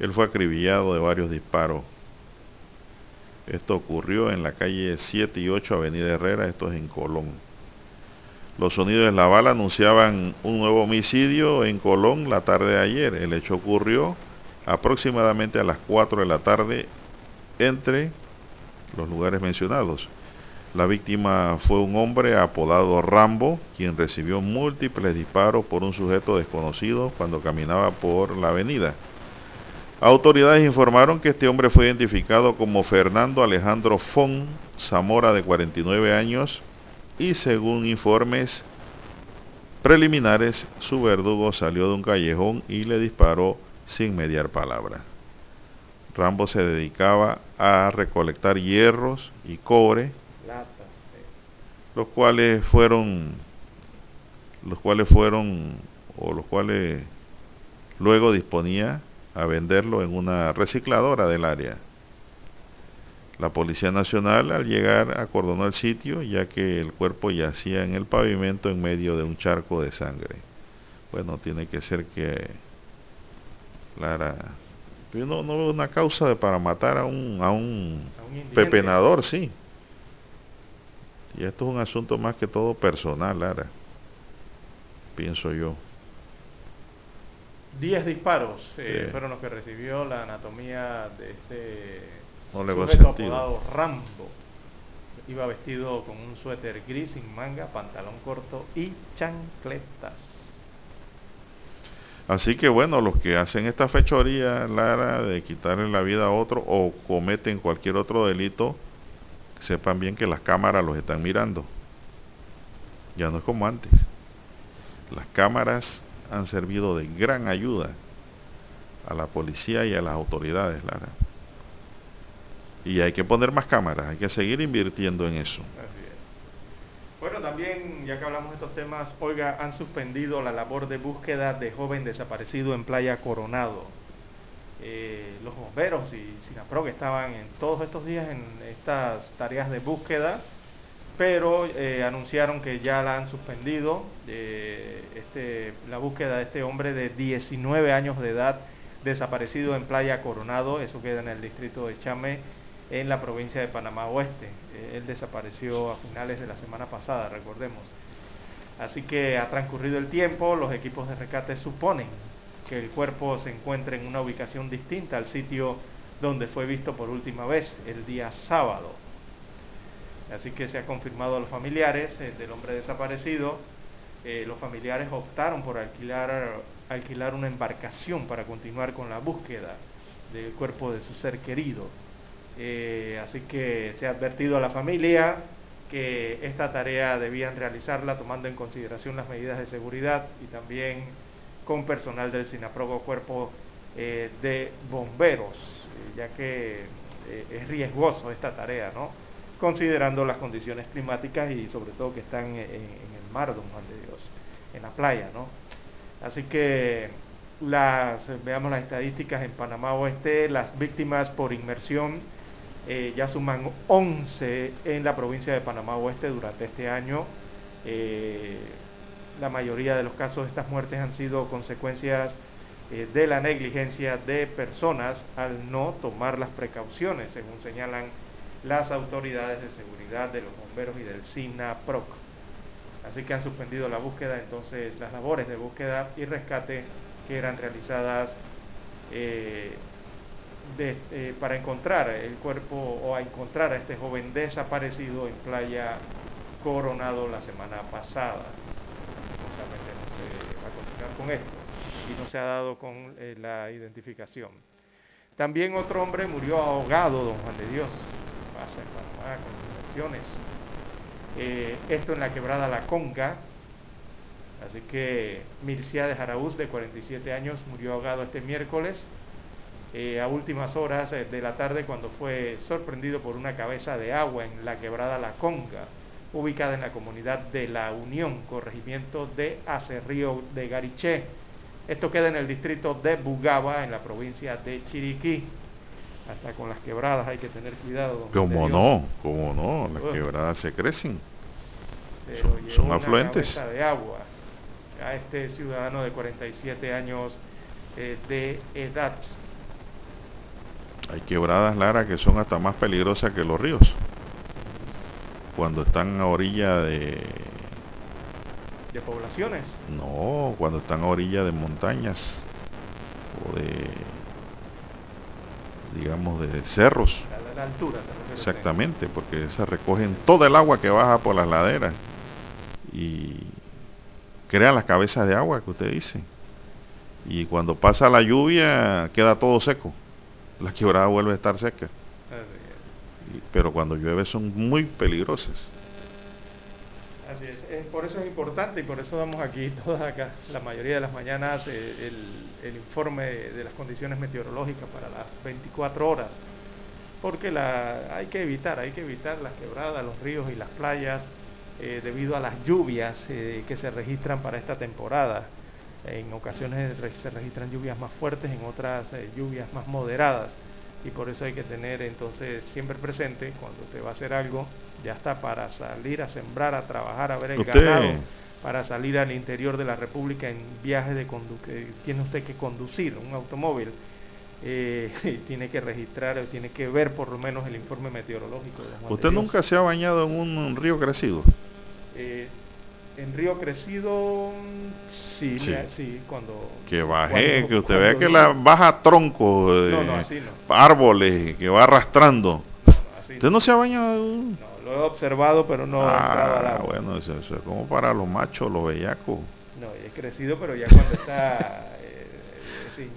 Él fue acribillado de varios disparos. Esto ocurrió en la calle 7 y 8 Avenida Herrera, esto es en Colón. Los sonidos de la bala anunciaban un nuevo homicidio en Colón la tarde de ayer. El hecho ocurrió aproximadamente a las 4 de la tarde entre los lugares mencionados. La víctima fue un hombre apodado Rambo, quien recibió múltiples disparos por un sujeto desconocido cuando caminaba por la avenida. Autoridades informaron que este hombre fue identificado como Fernando Alejandro Fon Zamora de 49 años y según informes preliminares su verdugo salió de un callejón y le disparó sin mediar palabra. Rambo se dedicaba a recolectar hierros y cobre, los cuales fueron, los cuales fueron, o los cuales luego disponía a venderlo en una recicladora del área. La Policía Nacional al llegar acordonó el sitio ya que el cuerpo yacía en el pavimento en medio de un charco de sangre. Bueno, tiene que ser que Lara yo no, no veo una causa de para matar a un, a un, A un indigente. pepenador, sí. Y esto es un asunto más que todo personal, Lara. Pienso yo. 10 disparos eh, fueron los que recibió la anatomía de este No le sujeto apodado Rambo. Iba vestido con un suéter gris sin manga, pantalón corto y chancletas. Así que bueno, los que hacen esta fechoría, Lara, de quitarle la vida a otro o cometen cualquier otro delito, sepan bien que las cámaras los están mirando. Ya no es como antes. Las cámaras han servido de gran ayuda a la policía y a las autoridades, Lara. Y hay que poner más cámaras, hay que seguir invirtiendo en eso. Bueno, también, ya que hablamos de estos temas, oiga, han suspendido la labor de búsqueda de joven desaparecido en Playa Coronado. Eh, los bomberos y Sinapro que estaban en todos estos días en estas tareas de búsqueda, pero eh, anunciaron que ya la han suspendido, eh, este, la búsqueda de este hombre de 19 años de edad desaparecido en Playa Coronado, eso queda en el distrito de Chame, en la provincia de Panamá Oeste. él desapareció a finales de la semana pasada, recordemos. Así que ha transcurrido el tiempo, los equipos de rescate suponen que el cuerpo se encuentre en una ubicación distinta al sitio donde fue visto por última vez el día sábado. Así que se ha confirmado a los familiares eh, del hombre desaparecido. Eh, los familiares optaron por alquilar, alquilar una embarcación para continuar con la búsqueda del cuerpo de su ser querido. Eh, así que se ha advertido a la familia que esta tarea debían realizarla tomando en consideración las medidas de seguridad y también con personal del Sinaprogo Cuerpo eh, de Bomberos, eh, ya que eh, es riesgoso esta tarea, ¿no? Considerando las condiciones climáticas y sobre todo que están en, el mar, don Juan de Dios, en la playa, ¿no? Así que las, veamos las estadísticas en Panamá Oeste, las víctimas por inmersión ya suman 11 en la provincia de Panamá Oeste durante este año la mayoría de los casos de estas muertes han sido consecuencias eh, de la negligencia de personas al no tomar las precauciones, según señalan las autoridades de seguridad de los bomberos y del SINAPROC. Así que han suspendido la búsqueda, entonces las labores de búsqueda y rescate que eran realizadas eh, eh, para encontrar el cuerpo o a encontrar a este joven desaparecido en Playa Coronado la semana pasada no se a continuar con esto y no se ha dado con eh, la identificación. También otro hombre murió ahogado, don Juan de Dios, pasa en Panamá con eh, esto en la quebrada La Conga, así que Mircea de Jaraúz, de 47 años, murió ahogado este miércoles. Eh, a últimas horas de la tarde cuando fue sorprendido por una cabeza de agua en la quebrada La Conga ubicada en la comunidad de La Unión, corregimiento de Acerrío de Gariché. Esto queda en el distrito de Bugaba, en la provincia de Chiriquí. Hasta con las quebradas hay que tener cuidado. Como no, como no, las quebradas se crecen. son, afluentes. de agua a este ciudadano de 47 años eh, de edad. Hay quebradas, Lara, que son hasta más peligrosas que los ríos cuando están a orilla de... ¿De poblaciones? No, cuando están a orilla de montañas o de, digamos, de cerros. La altura. Exactamente, porque se recogen todo el agua que baja por las laderas y crean las cabezas de agua que usted dice. Y cuando pasa la lluvia queda todo seco. La quebrada vuelve a estar seca pero cuando llueve son muy peligrosas. Así es. por eso es importante y por eso damos aquí todas acá, la mayoría de las mañanas, eh, el, informe de las condiciones meteorológicas para las 24 horas, porque la, hay que evitar, hay que evitar las quebradas, los ríos y las playas eh, debido a las lluvias eh, que se registran para esta temporada. En ocasiones se registran lluvias más fuertes, en otras lluvias más moderadas y por eso hay que tener entonces siempre presente cuando usted va a hacer algo, ya está para salir a sembrar, a trabajar, a ver el ganado, para salir al interior de la República en viaje de que tiene usted que conducir un automóvil. Eh, tiene que registrar o tiene que ver por lo menos el informe meteorológico. ¿Usted nunca se ha bañado en un río crecido? Eh, en Río Crecido, sí, sí, cuando... Que baje, que usted vea que la baja tronco de árboles, que va arrastrando. ¿Usted no se ha bañado? No, lo he observado, pero no ah, bueno, eso, es como para los machos, los bellacos. No, he crecido, pero ya cuando está... Eh, sin,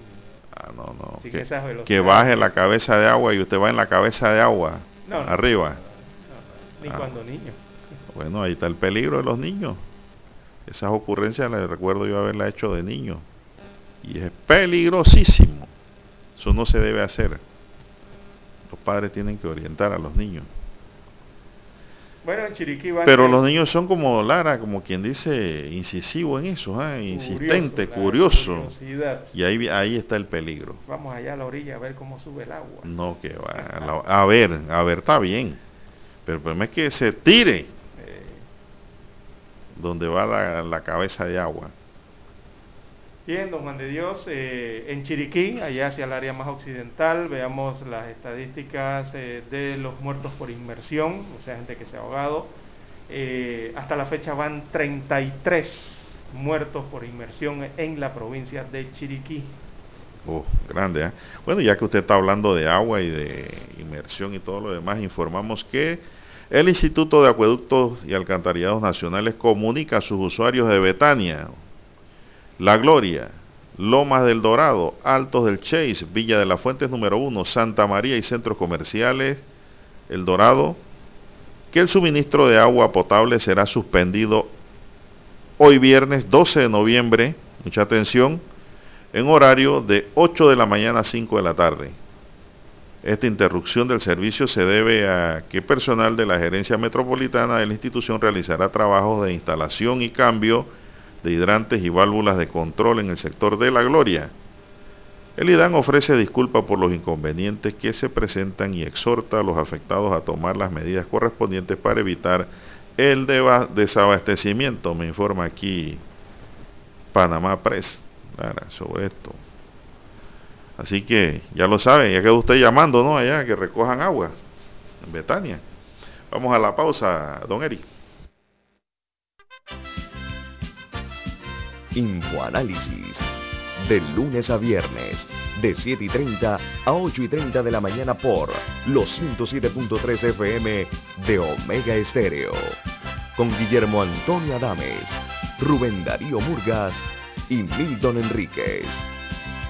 ah, no, no. que, que, baje la cabeza de agua y usted va en la cabeza de agua, arriba. ni ah. cuando niño. Bueno, ahí está el peligro de los niños. Esas ocurrencias les recuerdo yo haberla hecho de niño. Y es peligrosísimo. Eso no se debe hacer. Los padres tienen que orientar a los niños. Bueno, en Chiriquí van Pero los niños son como Lara, como quien dice, incisivo en eso, ¿ah? insistente, curioso. Y ahí, ahí está el peligro. Vamos allá a la orilla a ver cómo sube el agua. No, que va. a ver, a ver, está bien. Pero el problema es que se tire donde va la, la cabeza de agua. Bien, don Juan de Dios, eh, en Chiriquí, allá hacia el área más occidental, veamos las estadísticas eh, de los muertos por inmersión, o sea, gente que se ha ahogado. Eh, hasta la fecha van 33 muertos por inmersión en la provincia de Chiriquí. Oh, grande, ¿eh? Bueno, ya que usted está hablando de agua y de inmersión y todo lo demás, informamos que el Instituto de Acueductos y Alcantarillados Nacionales comunica a sus usuarios de Betania, La Gloria, Lomas del Dorado, Altos del Chase, Villa de las Fuentes número 1, Santa María y centros comerciales, El Dorado, que el suministro de agua potable será suspendido hoy viernes 12 de noviembre, mucha atención, en horario de 8 de la mañana a 5 de la tarde. Esta interrupción del servicio se debe a que personal de la gerencia metropolitana de la institución realizará trabajos de instalación y cambio de hidrantes y válvulas de control en el sector de La Gloria. El IDAN ofrece disculpas por los inconvenientes que se presentan y exhorta a los afectados a tomar las medidas correspondientes para evitar el desabastecimiento, me informa aquí Panamá Press sobre esto. Así que ya lo saben, ya quedó usted llamando, ¿no? Allá que recojan agua en Betania. Vamos a la pausa, don Eric. Infoanálisis. De lunes a viernes, de 7 y 30 a 8 y 30 de la mañana por los 107.3 FM de Omega Estéreo. Con Guillermo Antonio Adames, Rubén Darío Murgas y Milton Enríquez.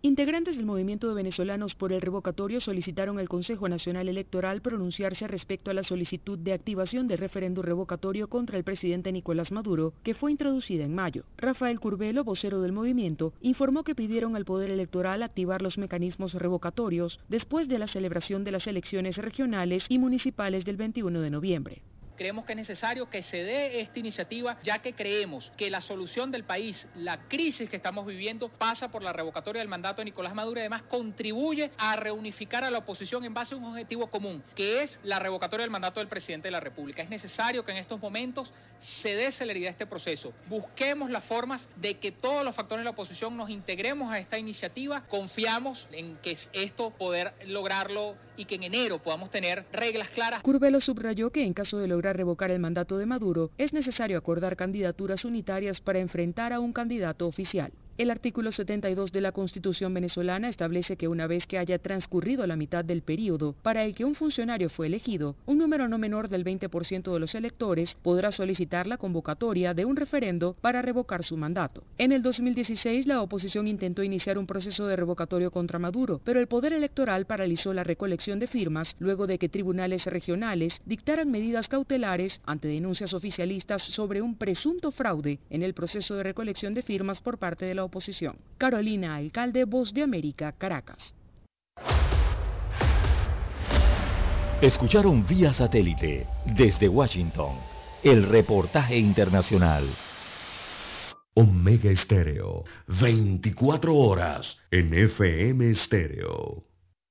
Integrantes del movimiento de venezolanos por el revocatorio solicitaron al Consejo Nacional Electoral pronunciarse respecto a la solicitud de activación del referendo revocatorio contra el presidente Nicolás Maduro, que fue introducida en mayo. Rafael Curbelo, vocero del movimiento, informó que pidieron al Poder Electoral activar los mecanismos revocatorios después de la celebración de las elecciones regionales y municipales del 21 de noviembre. Creemos que es necesario que se dé esta iniciativa, ya que creemos que la solución del país, la crisis que estamos viviendo, pasa por la revocatoria del mandato de Nicolás Maduro y además contribuye a reunificar a la oposición en base a un objetivo común, que es la revocatoria del mandato del presidente de la República. Es necesario que en estos momentos se dé celeridad a este proceso. Busquemos las formas de que todos los factores de la oposición nos integremos a esta iniciativa. Confiamos en que esto poder lograrlo y que en enero podamos tener reglas claras. Curbelo subrayó que en caso de lograr revocar el mandato de Maduro, es necesario acordar candidaturas unitarias para enfrentar a un candidato oficial. El artículo 72 de la Constitución venezolana establece que una vez que haya transcurrido la mitad del periodo para el que un funcionario fue elegido, un número no menor del 20% de los electores podrá solicitar la convocatoria de un referendo para revocar su mandato. En el 2016, la oposición intentó iniciar un proceso de revocatorio contra Maduro, pero el Poder Electoral paralizó la recolección de firmas luego de que tribunales regionales dictaran medidas cautelares ante denuncias oficialistas sobre un presunto fraude en el proceso de recolección de firmas por parte de la oposición. Carolina Alcalde, Voz de América, Caracas. Escucharon vía satélite desde Washington el reportaje internacional. Omega Estéreo, 24 horas en FM Estéreo.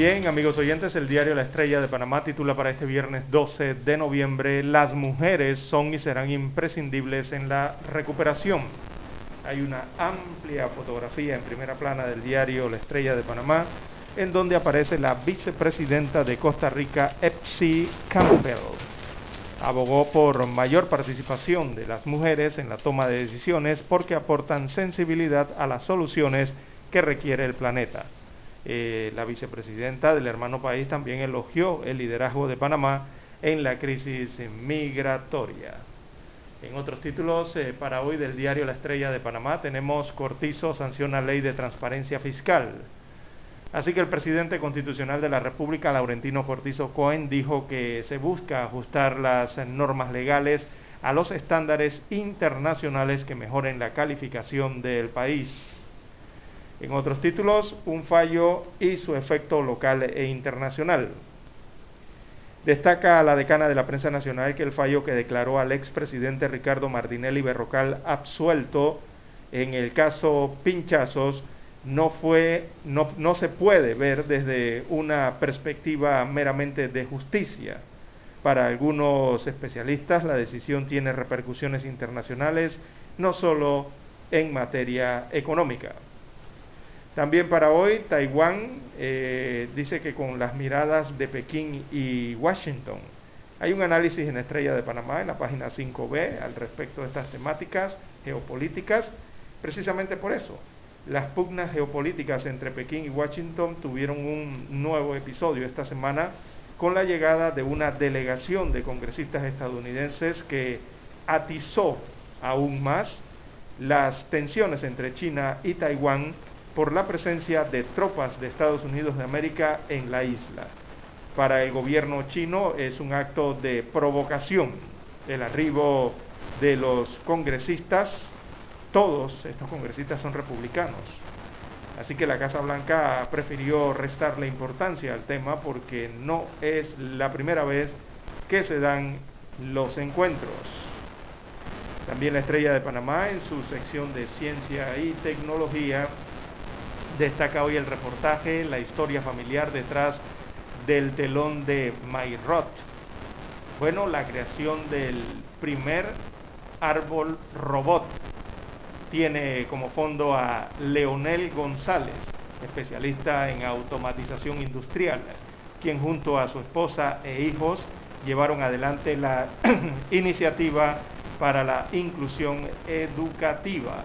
Bien, amigos oyentes, el diario La Estrella de Panamá titula para este viernes 12 de noviembre, Las mujeres son y serán imprescindibles en la recuperación. Hay una amplia fotografía en primera plana del diario La Estrella de Panamá, en donde aparece la vicepresidenta de Costa Rica, Epsi Campbell. Abogó por mayor participación de las mujeres en la toma de decisiones porque aportan sensibilidad a las soluciones que requiere el planeta. Eh, la vicepresidenta del hermano país también elogió el liderazgo de Panamá en la crisis migratoria. En otros títulos, eh, para hoy del diario La Estrella de Panamá, tenemos Cortizo sanciona ley de transparencia fiscal. Así que el presidente constitucional de la República, Laurentino Cortizo Cohen, dijo que se busca ajustar las normas legales a los estándares internacionales que mejoren la calificación del país. En otros títulos, un fallo y su efecto local e internacional. Destaca la decana de la prensa nacional que el fallo que declaró al expresidente Ricardo Martinelli Berrocal absuelto en el caso Pinchazos no fue no, no se puede ver desde una perspectiva meramente de justicia. Para algunos especialistas la decisión tiene repercusiones internacionales, no solo en materia económica. También para hoy, Taiwán eh, dice que con las miradas de Pekín y Washington. Hay un análisis en Estrella de Panamá en la página 5B al respecto de estas temáticas geopolíticas, precisamente por eso. Las pugnas geopolíticas entre Pekín y Washington tuvieron un nuevo episodio esta semana con la llegada de una delegación de congresistas estadounidenses que atizó aún más las tensiones entre China y Taiwán por la presencia de tropas de Estados Unidos de América en la isla. Para el gobierno chino es un acto de provocación el arribo de los congresistas, todos estos congresistas son republicanos. Así que la Casa Blanca prefirió restarle importancia al tema porque no es la primera vez que se dan los encuentros. También la Estrella de Panamá en su sección de ciencia y tecnología destaca hoy el reportaje, la historia familiar detrás del telón de Mayrot. Bueno, la creación del primer árbol robot tiene como fondo a Leonel González, especialista en automatización industrial, quien junto a su esposa e hijos llevaron adelante la iniciativa para la inclusión educativa.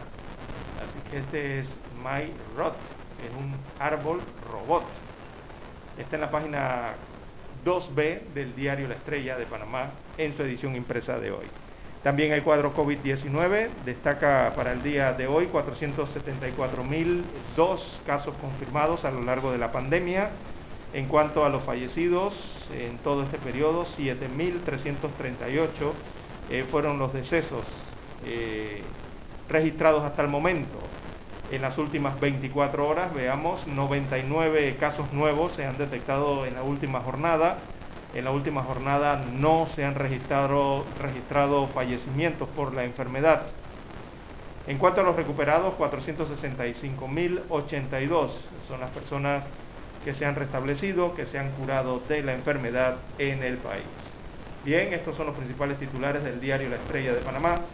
Así que este es MyRot es un árbol robot. Está en la página 2B del diario La Estrella de Panamá en su edición impresa de hoy. También el cuadro COVID-19 destaca para el día de hoy 474.002 casos confirmados a lo largo de la pandemia. En cuanto a los fallecidos, en todo este periodo, 7.338 eh, fueron los decesos eh, registrados hasta el momento. En las últimas 24 horas, veamos, 99 casos nuevos se han detectado en la última jornada. En la última jornada no se han registrado, fallecimientos por la enfermedad. En cuanto a los recuperados, 465.082 son las personas que se han restablecido, que se han curado de la enfermedad en el país. Bien, estos son los principales titulares del diario La Estrella de Panamá.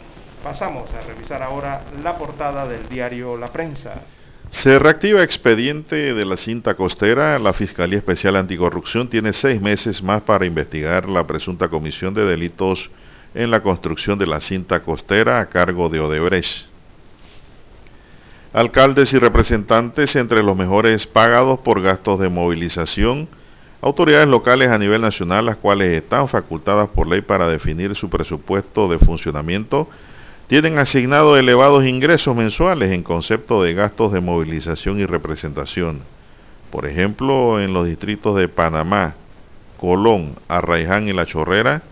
Pasamos a revisar ahora la portada del diario La Prensa. Se reactiva expediente de la cinta costera. La Fiscalía Especial Anticorrupción tiene seis meses más para investigar la presunta comisión de delitos en la construcción de la cinta costera a cargo de Odebrecht. Alcaldes y representantes entre los mejores pagados por gastos de movilización. Autoridades locales a nivel nacional, las cuales están facultadas por ley para definir su presupuesto de funcionamiento tienen asignado elevados ingresos mensuales en concepto de gastos de movilización y representación. Por ejemplo, en los distritos de Panamá, Colón, Arraiján y La Chorrera,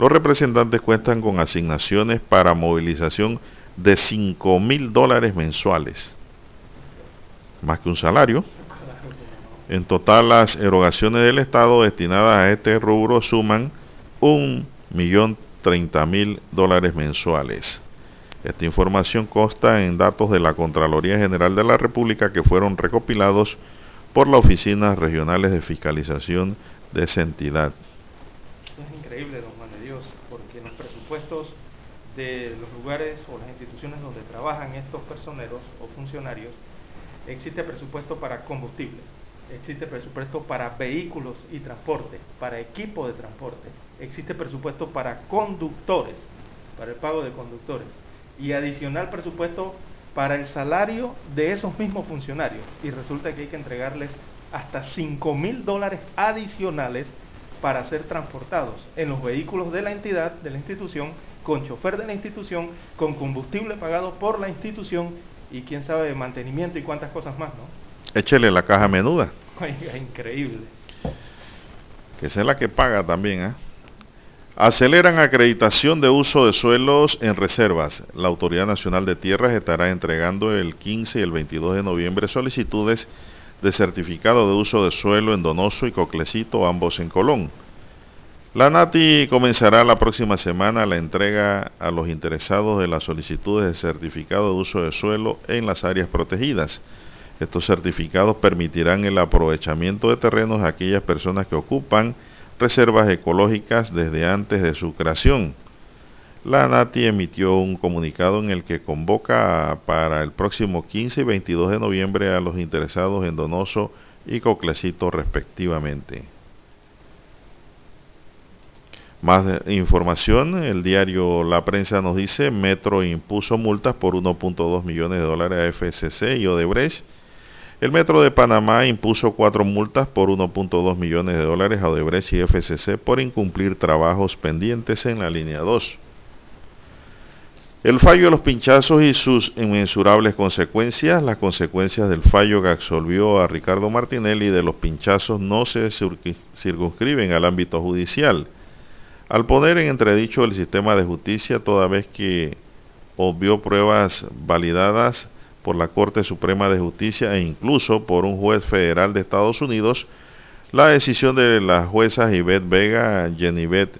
los representantes cuentan con asignaciones para movilización de 5 mil dólares mensuales, más que un salario. En total, las erogaciones del Estado destinadas a este rubro suman un millón treinta mil dólares mensuales. Esta información consta en datos de la Contraloría General de la República que fueron recopilados por las oficinas regionales de fiscalización de esa entidad. Es increíble, don Juan de Dios, porque en los presupuestos de los lugares o las instituciones donde trabajan estos personeros o funcionarios, existe presupuesto para combustible, existe presupuesto para vehículos y transporte, para equipo de transporte, existe presupuesto para conductores, para el pago de conductores, y adicional presupuesto para el salario de esos mismos funcionarios. Y resulta que hay que entregarles hasta 5 mil dólares adicionales para ser transportados en los vehículos de la entidad, de la institución, con chofer de la institución, con combustible pagado por la institución y quién sabe de mantenimiento y cuántas cosas más, ¿no? Échele la caja menuda. Oiga, increíble. Que esa es la que paga también, ¿ah? Aceleran acreditación de uso de suelos en reservas. La Autoridad Nacional de Tierras estará entregando el 15 y el 22 de noviembre solicitudes de certificado de uso de suelo en Donoso y Coclecito, ambos en Colón. La NATI comenzará la próxima semana la entrega a los interesados de las solicitudes de certificado de uso de suelo en las áreas protegidas. Estos certificados permitirán el aprovechamiento de terrenos a aquellas personas que ocupan reservas ecológicas desde antes de su creación. La NATI emitió un comunicado en el que convoca para el próximo 15 y 22 de noviembre a los interesados en Donoso y Coclecito respectivamente. Más información, el diario La Prensa nos dice, Metro impuso multas por 1.2 millones de dólares a FCC y Odebrecht el Metro de Panamá impuso cuatro multas por 1.2 millones de dólares a Odebrecht y FCC por incumplir trabajos pendientes en la línea 2. El fallo de los pinchazos y sus inmensurables consecuencias. Las consecuencias del fallo que absolvió a Ricardo Martinelli de los pinchazos no se circunscriben al ámbito judicial. Al poner en entredicho el sistema de justicia toda vez que obvió pruebas validadas por la Corte Suprema de Justicia e incluso por un juez federal de Estados Unidos, la decisión de las juezas Ivette Vega, Jennivet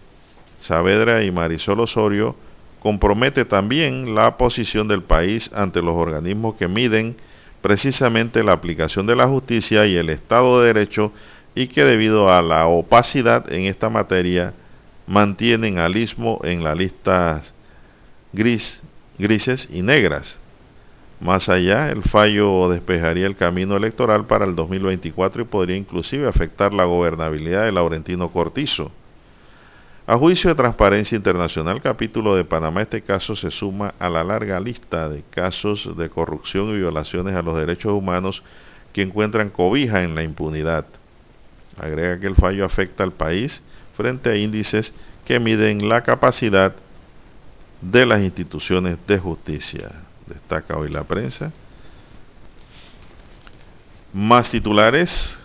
Saavedra y Marisol Osorio compromete también la posición del país ante los organismos que miden precisamente la aplicación de la justicia y el Estado de Derecho y que debido a la opacidad en esta materia mantienen al istmo en las listas gris, grises y negras. Más allá, el fallo despejaría el camino electoral para el 2024 y podría inclusive afectar la gobernabilidad de Laurentino Cortizo. A juicio de Transparencia Internacional, capítulo de Panamá, este caso se suma a la larga lista de casos de corrupción y violaciones a los derechos humanos que encuentran cobija en la impunidad. Agrega que el fallo afecta al país frente a índices que miden la capacidad de las instituciones de justicia destaca hoy la prensa. Más titulares,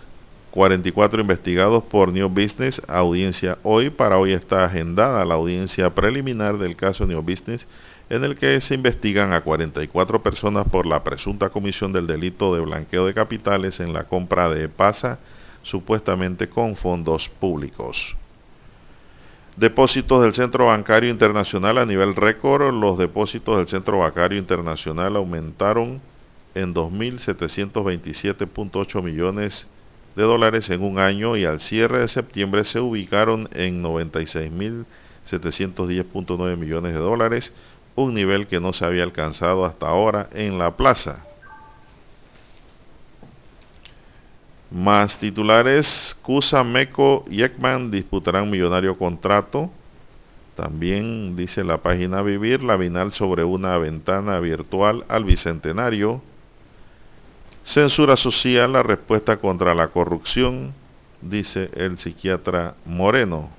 44 investigados por New Business, audiencia hoy. Para hoy está agendada la audiencia preliminar del caso New Business, en el que se investigan a 44 personas por la presunta comisión del delito de blanqueo de capitales en la compra de PASA, supuestamente con fondos públicos. Depósitos del Centro Bancario Internacional a nivel récord. Los depósitos del Centro Bancario Internacional aumentaron en 2.727.8 millones de dólares en un año y al cierre de septiembre se ubicaron en 96.710.9 millones de dólares, un nivel que no se había alcanzado hasta ahora en la plaza. Más titulares, Cusa, Meco y Ekman disputarán millonario contrato. También dice la página Vivir, la Vinal sobre una ventana virtual al Bicentenario. Censura social, la respuesta contra la corrupción, dice el psiquiatra Moreno.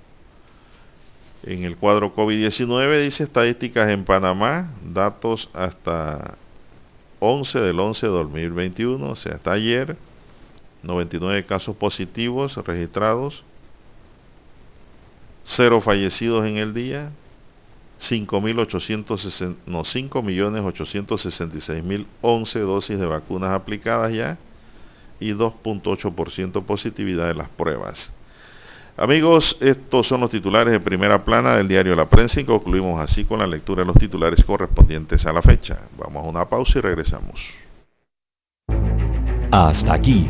En el cuadro COVID-19 dice estadísticas en Panamá, datos hasta 11 del 11 de 2021, o sea, hasta ayer. 99 casos positivos registrados cero fallecidos en el día, 5.860, no, 5.866.011 dosis de vacunas aplicadas ya y 2.8% positividad de las pruebas. Amigos, estos son los titulares de primera plana del diario La Prensa y concluimos así con la lectura de los titulares correspondientes a la fecha. Vamos a una pausa y regresamos. Hasta aquí,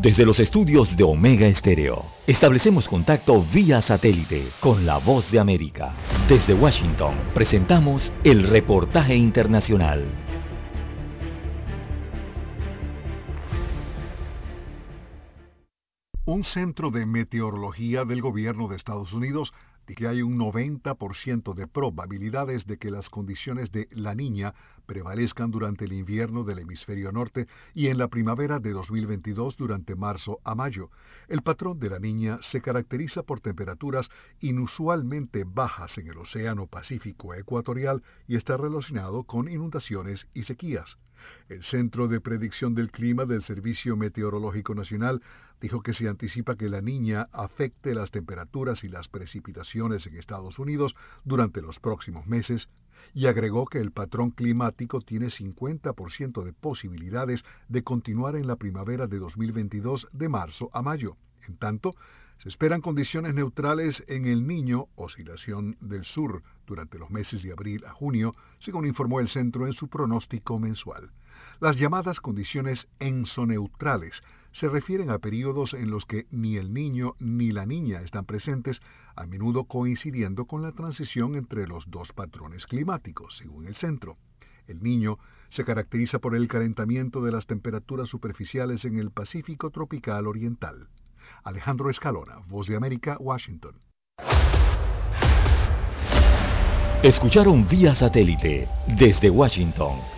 Desde los estudios de Omega Estéreo, establecemos contacto vía satélite con la voz de América. Desde Washington, presentamos el reportaje internacional. Un centro de meteorología del gobierno de Estados Unidos que hay un 90% de probabilidades de que las condiciones de la niña prevalezcan durante el invierno del hemisferio norte y en la primavera de 2022 durante marzo a mayo. El patrón de la niña se caracteriza por temperaturas inusualmente bajas en el Océano Pacífico Ecuatorial y está relacionado con inundaciones y sequías. El Centro de Predicción del Clima del Servicio Meteorológico Nacional dijo que se anticipa que la niña afecte las temperaturas y las precipitaciones en Estados Unidos durante los próximos meses y agregó que el patrón climático tiene 50% de posibilidades de continuar en la primavera de 2022 de marzo a mayo. En tanto, se esperan condiciones neutrales en el Niño, oscilación del sur, durante los meses de abril a junio, según informó el centro en su pronóstico mensual. Las llamadas condiciones ensoneutrales se refieren a periodos en los que ni el niño ni la niña están presentes, a menudo coincidiendo con la transición entre los dos patrones climáticos, según el centro. El niño se caracteriza por el calentamiento de las temperaturas superficiales en el Pacífico tropical oriental. Alejandro Escalona, Voz de América, Washington. Escucharon vía satélite desde Washington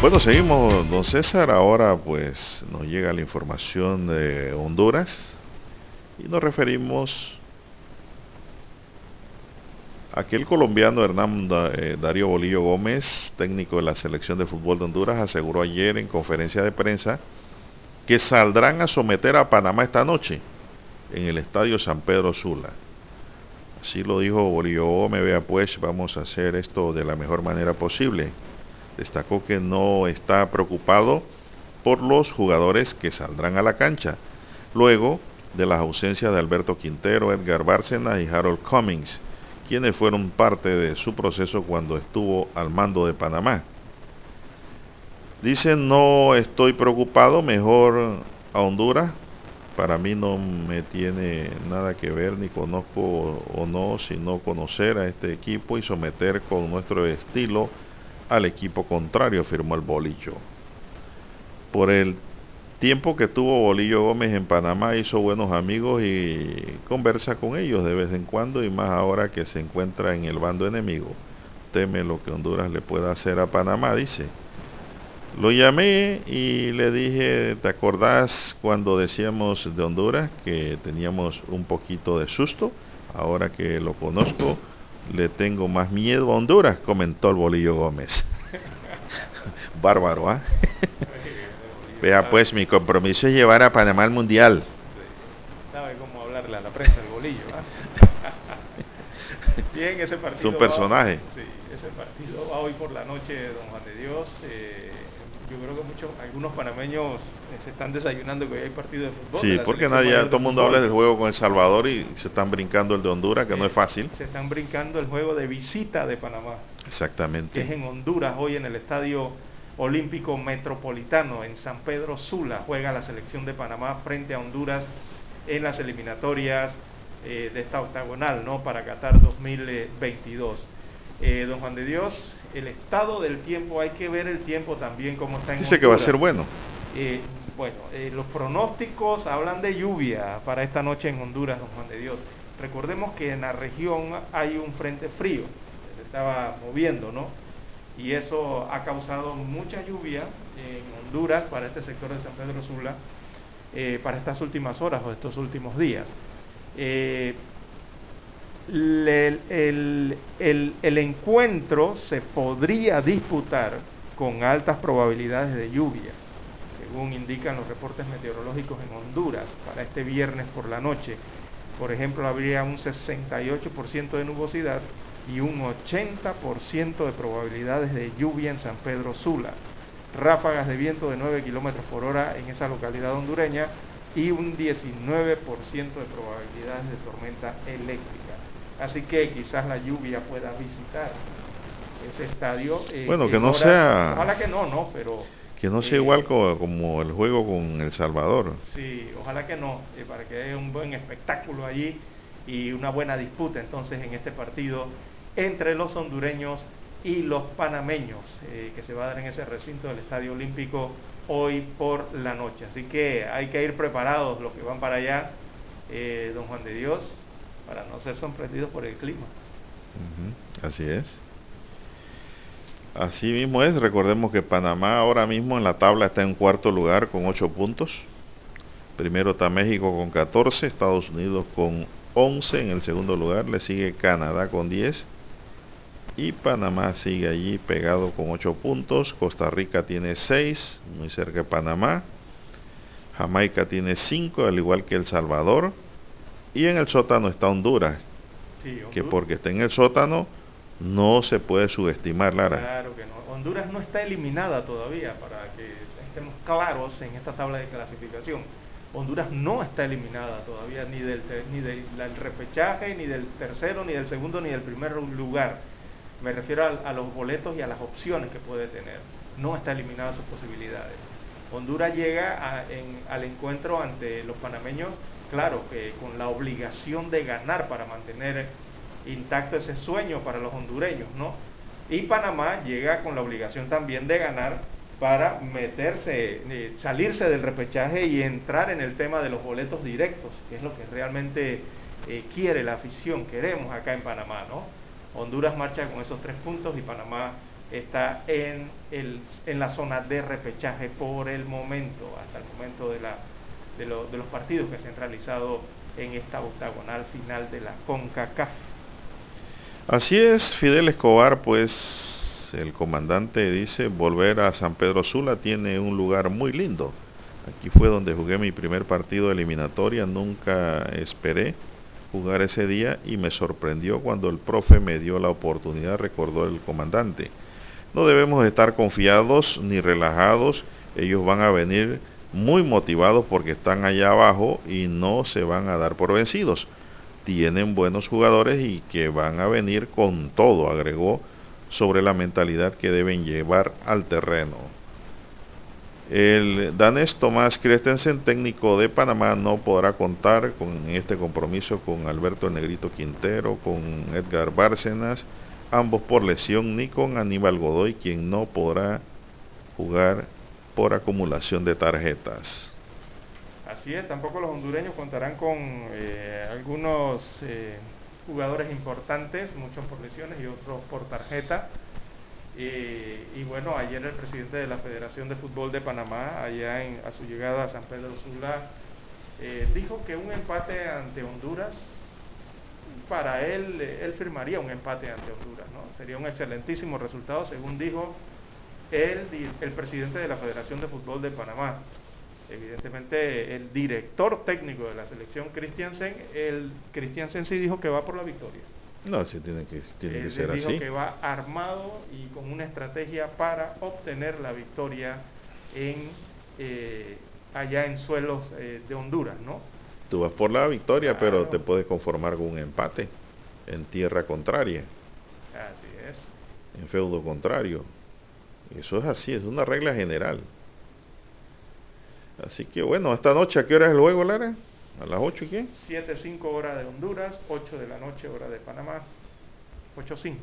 Bueno, seguimos, don César. Ahora pues nos llega la información de Honduras y nos referimos a aquel colombiano Hernán eh, Darío Bolillo Gómez, técnico de la selección de fútbol de Honduras, aseguró ayer en conferencia de prensa que saldrán a someter a Panamá esta noche en el Estadio San Pedro Sula. Así lo dijo Bolillo Gómez, vea pues, vamos a hacer esto de la mejor manera posible destacó que no está preocupado por los jugadores que saldrán a la cancha, luego de las ausencias de Alberto Quintero, Edgar Bárcena y Harold Cummings, quienes fueron parte de su proceso cuando estuvo al mando de Panamá. Dice, no estoy preocupado, mejor a Honduras. Para mí no me tiene nada que ver, ni conozco o no, sino conocer a este equipo y someter con nuestro estilo al equipo contrario, afirmó el bolillo. por el tiempo que tuvo Bolillo Gómez en Panamá hizo buenos amigos y conversa con ellos de vez en cuando y más ahora que se encuentra en el bando enemigo. Teme lo que Honduras le pueda hacer a Panamá, dice. Lo llamé y le dije, ¿te acordás cuando decíamos de Honduras que teníamos un poquito de susto? Ahora que lo conozco, le tengo más miedo a Honduras, comentó el Bolillo Gómez. Bárbaro, ¿ah? Vea pues, mi compromiso es llevar a Panamá al Mundial. ¿Sabe cómo hablarle a la prensa el bolillo? ¿ah? Bien, ese partido. Es un personaje. Va, sí, ese partido va hoy por la noche, don Juan de Dios. Eh, yo creo que muchos, algunos panameños eh, se están desayunando que hoy hay partido de fútbol. Sí, de porque nadie, todo el mundo habla del juego con El Salvador y se están brincando el de Honduras, que eh, no es fácil. Se están brincando el juego de visita de Panamá. Exactamente. Que es en Honduras, hoy en el estadio Olímpico Metropolitano en San Pedro Sula. Juega la selección de Panamá frente a Honduras en las eliminatorias eh, de esta octagonal, ¿no? Para Qatar 2022. Eh, don Juan de Dios, el estado del tiempo, hay que ver el tiempo también como está en Dice que va a ser bueno. Eh, bueno, eh, los pronósticos hablan de lluvia para esta noche en Honduras, don Juan de Dios. Recordemos que en la región hay un frente frío, se estaba moviendo, ¿no? y eso ha causado mucha lluvia en Honduras para este sector de San Pedro Sula eh, para estas últimas horas o estos últimos días. Eh, el, encuentro se podría disputar con altas probabilidades de lluvia, según indican los reportes meteorológicos en Honduras para este viernes por la noche. Por ejemplo, habría un 68% de nubosidad y un 80% de probabilidades de lluvia en San Pedro Sula. Ráfagas de viento de 9 kilómetros por hora en esa localidad hondureña y un 19% de probabilidades de tormenta eléctrica. Así que quizás la lluvia pueda visitar ese estadio. Eh, bueno, que no sea. Ojalá que no, no, pero. Que no sea eh, igual como, el juego con El Salvador. Sí, ojalá que no, eh, para que haya un buen espectáculo allí y una buena disputa entonces en este partido entre los hondureños y los panameños, que se va a dar en ese recinto del Estadio Olímpico hoy por la noche. Así que hay que ir preparados los que van para allá, eh, don Juan de Dios, para no ser sorprendidos por el clima. Así es. Así mismo es, recordemos que Panamá ahora mismo en la tabla está en cuarto lugar con 8 puntos. Primero está México con 14, Estados Unidos con 11 en el segundo lugar, le sigue Canadá con 10 y Panamá sigue allí pegado con 8 puntos. Costa Rica tiene 6, muy cerca de Panamá. Jamaica tiene 5, al igual que El Salvador. Y en el sótano está Honduras, que porque está en el sótano no se puede subestimar, Lara. Claro que no. Honduras no está eliminada todavía, para que estemos claros en esta tabla de clasificación. Honduras no está eliminada todavía ni del, ni del repechaje, ni del tercero, ni del segundo, ni del primer lugar me refiero a, los boletos y a las opciones que puede tener. No está eliminada sus posibilidades. Honduras llega al encuentro ante los panameños, claro, que con la obligación de ganar para mantener intacto ese sueño para los hondureños, ¿no? Y Panamá llega con la obligación también de ganar para meterse, eh, salirse del repechaje y entrar en el tema de los boletos directos, que es lo que realmente eh, quiere la afición, queremos acá en Panamá, ¿no? Honduras marcha con esos tres puntos y Panamá está en, el, en la zona de repechaje por el momento, hasta el momento de, la, de, los partidos que se han realizado en esta octagonal final de la CONCACAF. Así es, Fidel Escobar, pues el comandante dice, volver a San Pedro Sula tiene un lugar muy lindo. Aquí fue donde jugué mi primer partido de eliminatoria, nunca esperé jugar ese día y me sorprendió cuando el profe me dio la oportunidad, recordó el comandante. No debemos estar confiados ni relajados, ellos van a venir muy motivados porque están allá abajo y no se van a dar por vencidos. Tienen buenos jugadores y que van a venir con todo, agregó sobre la mentalidad que deben llevar al terreno. El danés Tomás Christensen, técnico de Panamá, no podrá contar con este compromiso con Alberto Negrito Quintero, con Edgar Bárcenas, ambos por lesión, ni con Aníbal Godoy, quien no podrá jugar por acumulación de tarjetas. Así es, tampoco los hondureños contarán con eh, algunos eh, jugadores importantes, muchos por lesiones y otros por tarjeta. y bueno, ayer el presidente de la Federación de Fútbol de Panamá, allá a su llegada a San Pedro Sula, eh, dijo que un empate ante Honduras, para él, él firmaría un empate ante Honduras, ¿no? Sería un excelentísimo resultado, según dijo el, el presidente de la Federación de Fútbol de Panamá evidentemente el director técnico de la selección Christiansen, el Christiansen sí dijo que va por la victoria. No, sí tiene que, tiene que ser dijo que va armado y con una estrategia para obtener la victoria en eh, allá en suelos eh, de Honduras, ¿no? Tú vas por la victoria, pero te puedes conformar con un empate en tierra contraria. Así es. En feudo contrario. Eso es así, es una regla general. Así que bueno, esta noche, ¿a qué hora es el juego, Lara? ¿A las 8 y qué? 7, 5 horas de Honduras, 8 de la noche, hora de Panamá. 8, 5,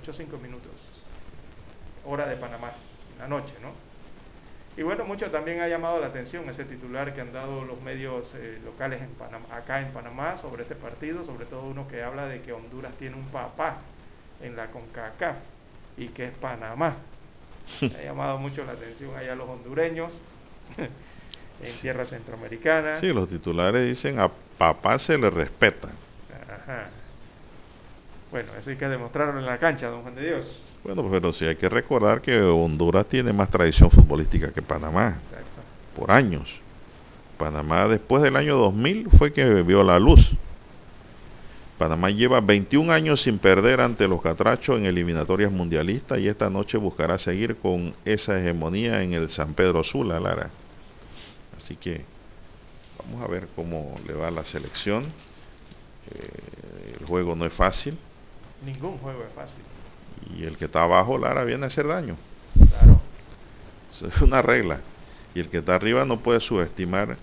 8, 5 minutos. Hora de Panamá, la noche, ¿no? Y bueno, mucho también ha llamado la atención ese titular que han dado los medios eh, locales en Panamá, acá en Panamá sobre este partido, sobre todo uno que habla de que Honduras tiene un papá en la CONCACAF y que es Panamá. ha llamado mucho la atención allá los hondureños. en tierra centroamericana. Sí, los titulares dicen a papá se le respeta. Ajá. Bueno, eso hay que demostrarlo en la cancha, don Juan de Dios. Bueno, pero sí hay que recordar que Honduras tiene más tradición futbolística que Panamá. Exacto. Por años. Panamá después del año 2000 fue que vio la luz. Panamá lleva 21 años sin perder ante los catrachos en eliminatorias mundialistas y esta noche buscará seguir con esa hegemonía en el San Pedro Sula, Lara. Así que vamos a ver cómo le va la selección. Eh, el juego no es fácil. Ningún juego es fácil. Y el que está abajo, Lara, viene a hacer daño. Claro. es una regla. Y el que está arriba no puede subestimar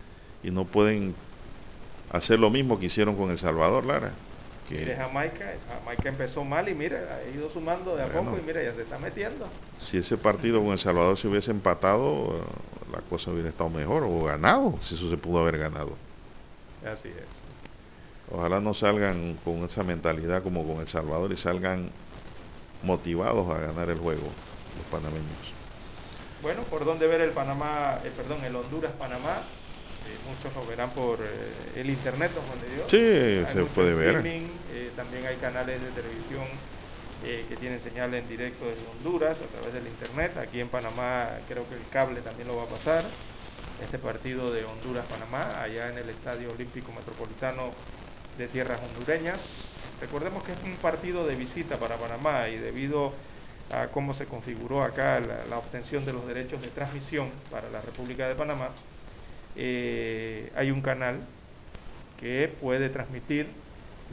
y no pueden hacer lo mismo que hicieron con El Salvador, Lara. Mire Jamaica, Jamaica empezó mal y mira, ha ido sumando de a poco y mira, ya se está metiendo. Si ese partido con El Salvador se hubiese empatado, la cosa hubiera estado mejor o ganado, si eso se pudo haber ganado. Así es. Ojalá no salgan con esa mentalidad como con El Salvador y salgan motivados a ganar el juego los panameños. Bueno, por dónde ver el Panamá, eh, perdón, el Honduras-Panamá, muchos lo verán por eh, el internet, donde Dios. Sí, se puede ver. Eh, también hay canales de televisión eh, que tienen señal en directo desde Honduras a través del internet. Aquí en Panamá creo que el cable también lo va a pasar. Este partido de Honduras-Panamá, allá en el Estadio Olímpico Metropolitano de Tierras Hondureñas. Recordemos que es un partido de visita para Panamá y debido a cómo se configuró acá la obtención de los derechos de transmisión para la República de Panamá, eh, hay un canal que puede transmitir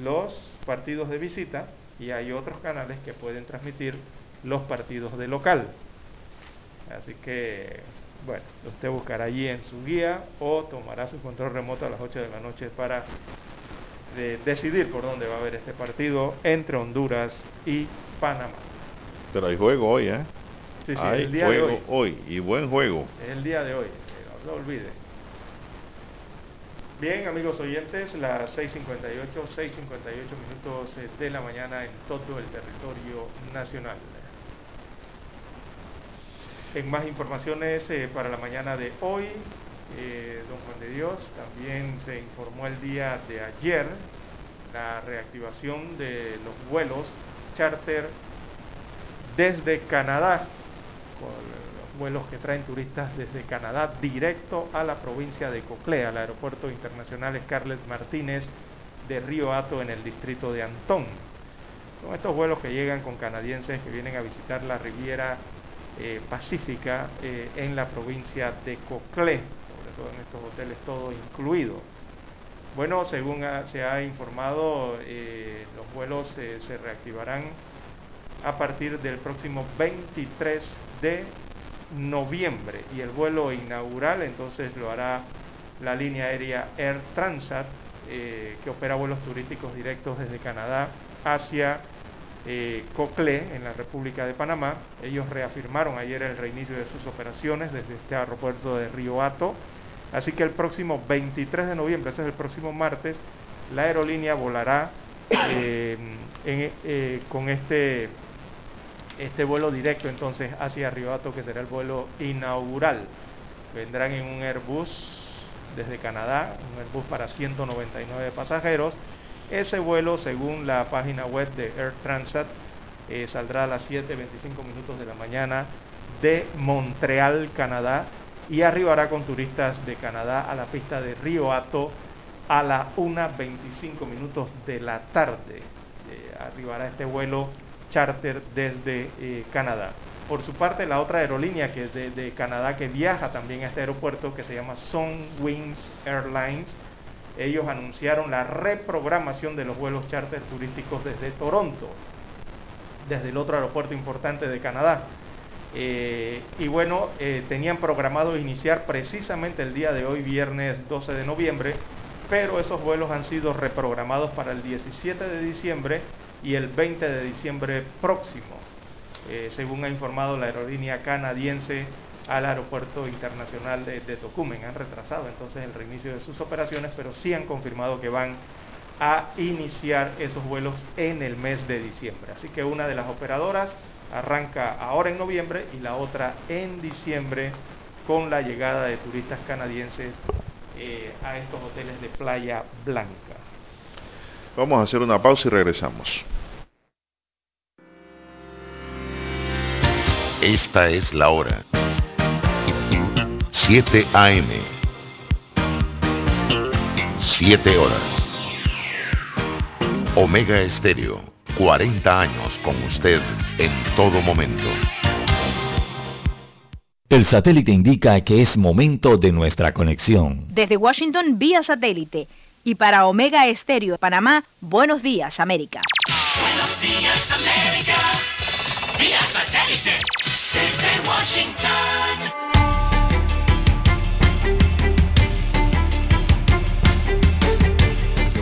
los partidos de visita y hay otros canales que pueden transmitir los partidos de local. Así que, bueno, usted buscará allí en su guía o tomará su control remoto a las 8 de la noche para decidir por dónde va a haber este partido entre Honduras y Panamá. Pero hay juego hoy, ¿eh? Sí, sí, hay el día juego de hoy. hoy. y buen juego. Es el día de hoy, no lo olvide. Bien, amigos oyentes, las 6.58, 6.58 minutos eh, de la mañana en todo el territorio nacional. En más informaciones eh, para la mañana de hoy, eh, don Juan de Dios, también se informó el día de ayer la reactivación de los vuelos charter desde Canadá vuelos que traen turistas desde Canadá directo a la provincia de Coclea, al aeropuerto internacional Scarlett Martínez de Río Hato en el distrito de Antón. Son estos vuelos que llegan con canadienses que vienen a visitar la Riviera eh, Pacífica eh, en la provincia de Coclé, sobre todo en estos hoteles todo incluido. Bueno, según se ha informado, eh, los vuelos se reactivarán a partir del próximo 23 de noviembre y el vuelo inaugural entonces lo hará la línea aérea Air Transat eh, que opera vuelos turísticos directos desde Canadá hacia eh, Coclé, en la República de Panamá. Ellos reafirmaron ayer el reinicio de sus operaciones desde este aeropuerto de Río Hato. Así que el próximo 23 de noviembre, ese es el próximo martes, la aerolínea volará eh, eh, con este, este vuelo directo entonces hacia Río Hato, que será el vuelo inaugural. Vendrán en un Airbus desde Canadá, un Airbus para 199 pasajeros ese vuelo, según la página web de Air Transat, eh, saldrá a las 7.25 minutos de la mañana de Montreal, Canadá, y arribará con turistas de Canadá a la pista de Río Hato a las 1.25 minutos de la tarde. Eh, arribará este vuelo charter desde eh, Canadá. Por su parte, la otra aerolínea que es de, Canadá que viaja también a este aeropuerto, que se llama Wings Airlines, ellos anunciaron la reprogramación de los vuelos charter turísticos desde Toronto, desde el otro aeropuerto importante de Canadá. Eh, y bueno, eh, tenían programado iniciar precisamente el día de hoy, viernes 12 de noviembre, pero esos vuelos han sido reprogramados para el 17 de diciembre y el 20 de diciembre próximo, eh, según ha informado la aerolínea canadiense al aeropuerto internacional de, Tocumen. Han retrasado entonces el reinicio de sus operaciones, pero sí han confirmado que van a iniciar esos vuelos en el mes de diciembre. Así que una de las operadoras arranca ahora en noviembre y la otra en diciembre con la llegada de turistas canadienses eh, a estos hoteles de Playa Blanca. Vamos a hacer una pausa y regresamos. Esta es la hora. 7 AM. 7 horas. Omega Estéreo, 40 años con usted en todo momento. El satélite indica que es momento de nuestra conexión. Desde Washington vía satélite y para Omega Estéreo de Panamá, buenos días América. Buenos días América, vía satélite desde Washington.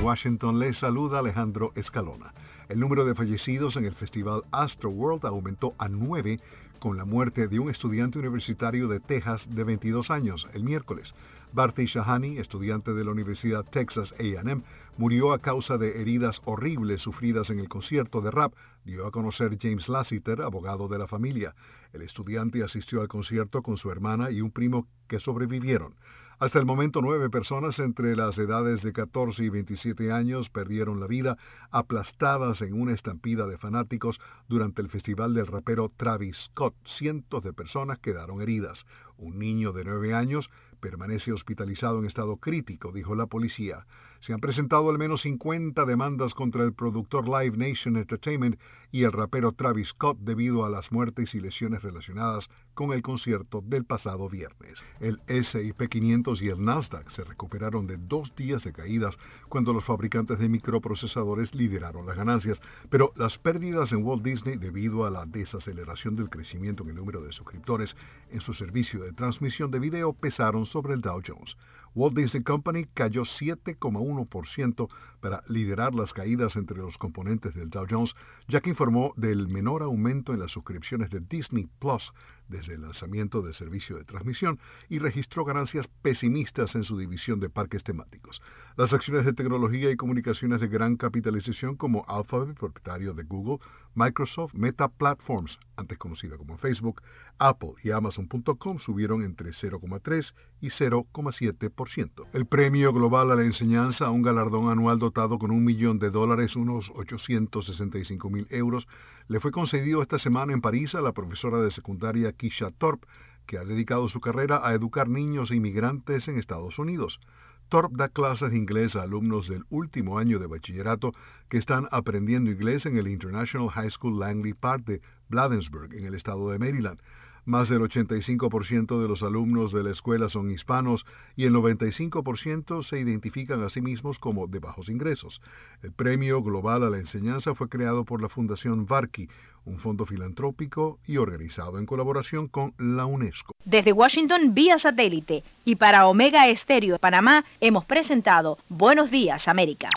Washington les saluda Alejandro Escalona. El número de fallecidos en el festival Astro World aumentó a nueve con la muerte de un estudiante universitario de Texas de 22 años el miércoles. Barty Shahani, estudiante de la Universidad Texas AM, murió a causa de heridas horribles sufridas en el concierto de rap, dio a conocer James Lassiter, abogado de la familia. El estudiante asistió al concierto con su hermana y un primo que sobrevivieron. Hasta el momento, nueve personas entre las edades de 14 y 27 años perdieron la vida aplastadas en una estampida de fanáticos durante el festival del rapero Travis Scott. Cientos de personas quedaron heridas. Un niño de nueve años permanece hospitalizado en estado crítico, dijo la policía. Se han presentado al menos 50 demandas contra el productor Live Nation Entertainment y el rapero Travis Scott debido a las muertes y lesiones relacionadas con el concierto del pasado viernes. El S&P 500 y el Nasdaq se recuperaron de dos días de caídas cuando los fabricantes de microprocesadores lideraron las ganancias, pero las pérdidas en Walt Disney debido a la desaceleración del crecimiento en el número de suscriptores en su servicio de transmisión de video pesaron sobre el Dow Jones. Walt Disney Company cayó 7,1% para liderar las caídas entre los componentes del Dow Jones, ya que informó del menor aumento en las suscripciones de Disney Plus desde el lanzamiento del servicio de transmisión y registró ganancias pesimistas en su división de parques temáticos. Las acciones de tecnología y comunicaciones de gran capitalización como Alphabet, propietario de Google, Microsoft, Meta Platforms, antes conocida como Facebook, Apple y Amazon.com subieron entre 0,3 y 0,7%. El Premio Global a la Enseñanza, un galardón anual dotado con un millón de dólares, unos 865 mil euros, le fue concedido esta semana en París a la profesora de secundaria Kisha Thorpe, que ha dedicado su carrera a educar niños e inmigrantes en Estados Unidos. Thorpe da clases de inglés a alumnos del último año de bachillerato que están aprendiendo inglés en el International High School Langley Park de Bladensburg, en el estado de Maryland. Más del 85% de los alumnos de la escuela son hispanos y el 95% se identifican a sí mismos como de bajos ingresos. El Premio Global a la Enseñanza fue creado por la Fundación Varki, un fondo filantrópico y organizado en colaboración con la UNESCO. Desde Washington vía satélite y para Omega Estéreo de Panamá hemos presentado Buenos Días América.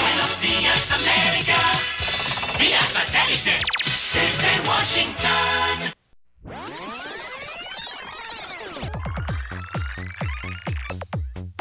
Buenos días América. vía satélite desde Washington.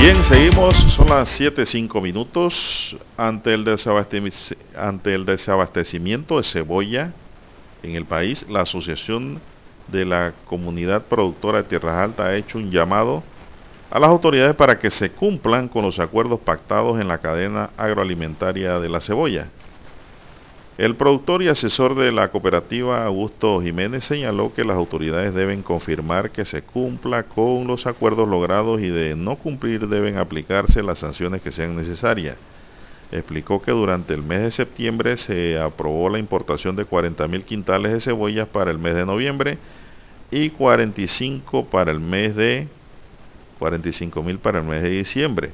Bien, seguimos, son las 7.05 minutos. Ante el, ante el desabastecimiento de cebolla en el país, la Asociación de la Comunidad Productora de Tierras Altas ha hecho un llamado a las autoridades para que se cumplan con los acuerdos pactados en la cadena agroalimentaria de la cebolla. El productor y asesor de la cooperativa Augusto Jiménez señaló que las autoridades deben confirmar que se cumpla con los acuerdos logrados y de no cumplir deben aplicarse las sanciones que sean necesarias. Explicó que durante el mes de septiembre se aprobó la importación de 40.000 quintales de cebollas para el mes de noviembre y 45 para el mes de 45.000 para el mes de diciembre,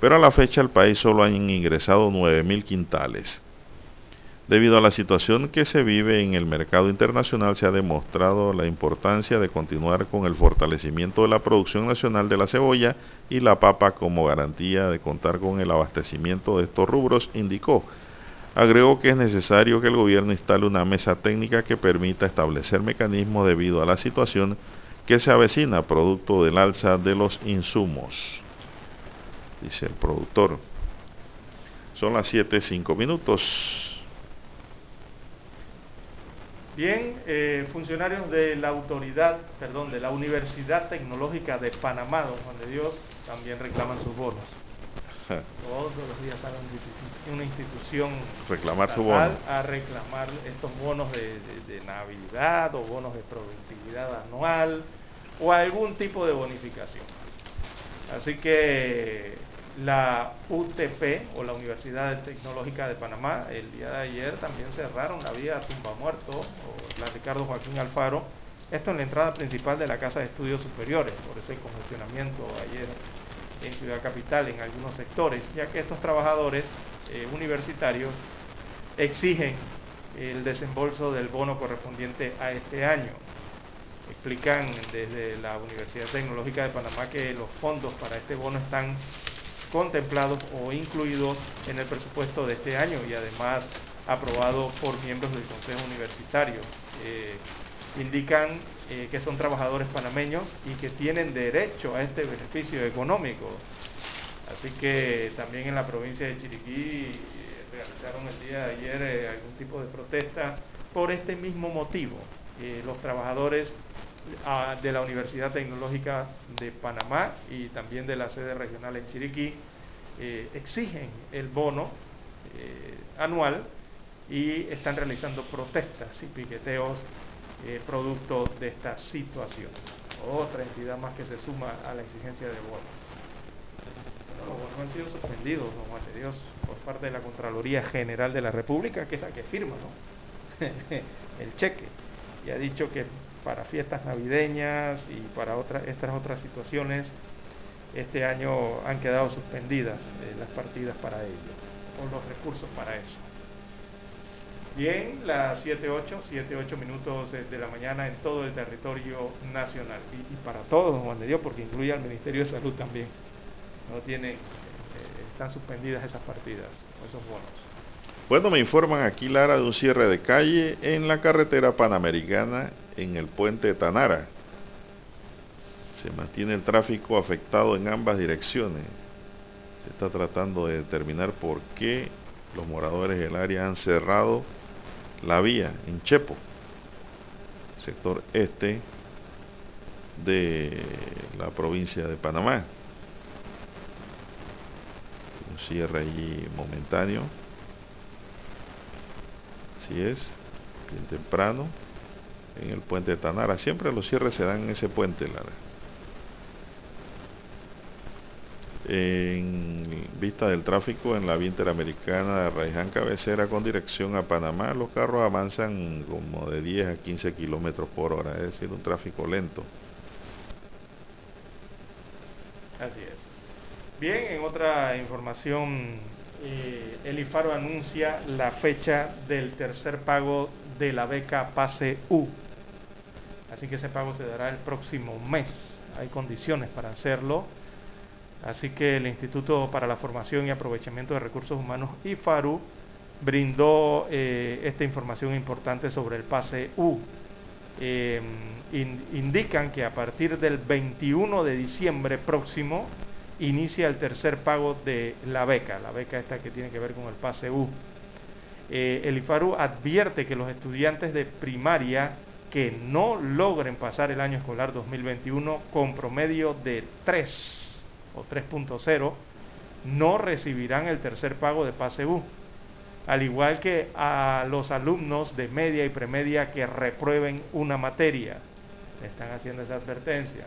pero a la fecha el país solo han ingresado 9.000 quintales. Debido a la situación que se vive en el mercado internacional, se ha demostrado la importancia de continuar con el fortalecimiento de la producción nacional de la cebolla y la papa como garantía de contar con el abastecimiento de estos rubros, indicó. Agregó que es necesario que el gobierno instale una mesa técnica que permita establecer mecanismos debido a la situación que se avecina producto del alza de los insumos, dice el productor. Son las 7.05 minutos. Bien, eh, funcionarios de la autoridad, perdón, de la Universidad Tecnológica de Panamá, don Juan de Dios, también reclaman sus bonos. Todos los días sale una institución reclamar su bono. a reclamar estos bonos de, de, Navidad o bonos de productividad anual o algún tipo de bonificación. Así que la UTP o la Universidad Tecnológica de Panamá el día de ayer también cerraron la vía Tumba Muerto o la Ricardo Joaquín Alfaro. Esto en la entrada principal de la Casa de Estudios Superiores, por ese congestionamiento ayer en Ciudad Capital en algunos sectores, ya que estos trabajadores eh, universitarios exigen el desembolso del bono correspondiente a este año. Explican desde la Universidad Tecnológica de Panamá que los fondos para este bono están contemplados o incluidos en el presupuesto de este año y además aprobado por miembros del Consejo Universitario. Eh, indican eh, que son trabajadores panameños y que tienen derecho a este beneficio económico. Así que también en la provincia de Chiriquí eh, realizaron el día de ayer algún tipo de protesta por este mismo motivo. los trabajadores de la Universidad Tecnológica de Panamá y también de la sede regional en Chiriquí exigen el bono anual y están realizando protestas y piqueteos eh, producto de esta situación. Otra entidad más que se suma a la exigencia de bono. Los bonos han sido suspendidos, don Juan de Dios, por parte de la Contraloría General de la República, que es la que firma el cheque, y ha dicho que para fiestas navideñas y para otras, estas otras situaciones, este año han quedado suspendidas eh, las partidas para ello, o los recursos para eso. Bien, las 7.8, 7.8 minutos de la mañana en todo el territorio nacional. Y, para todos, Juan de Dios, porque incluye al Ministerio de Salud también. No tiene, eh, están suspendidas esas partidas, esos bonos. Bueno, me informan aquí, Lara, de un cierre de calle en la carretera panamericana en el puente Tanara. Se mantiene el tráfico afectado en ambas direcciones. Se está tratando de determinar por qué los moradores del área han cerrado la vía en Chepo, sector este de la provincia de Panamá. Un cierre allí momentáneo. Así es, bien temprano, en el puente de Tanara. Siempre los cierres se dan en ese puente, Lara. En vista del tráfico en la vía interamericana de Raiján Cabecera con dirección a Panamá, los carros avanzan como de 10 a 15 kilómetros por hora, es decir, un tráfico lento. Así es. Bien, en otra información, eh, el IFARO anuncia la fecha del tercer pago de la beca Pase U. Así que ese pago se dará el próximo mes. Hay condiciones para hacerlo. Así que el Instituto para la Formación y Aprovechamiento de Recursos Humanos, IFARU, brindó eh, esta información importante sobre el pase U. Eh, in- indican que a partir del 21 de diciembre próximo inicia el tercer pago de la beca, la beca esta que tiene que ver con el pase U. Eh, el IFARU advierte que los estudiantes de primaria que no logren pasar el año escolar 2021 con promedio de 3 o 3.0 no recibirán el tercer pago de pase U, al igual que a los alumnos de media y premedia que reprueben una materia. Están haciendo esa advertencia.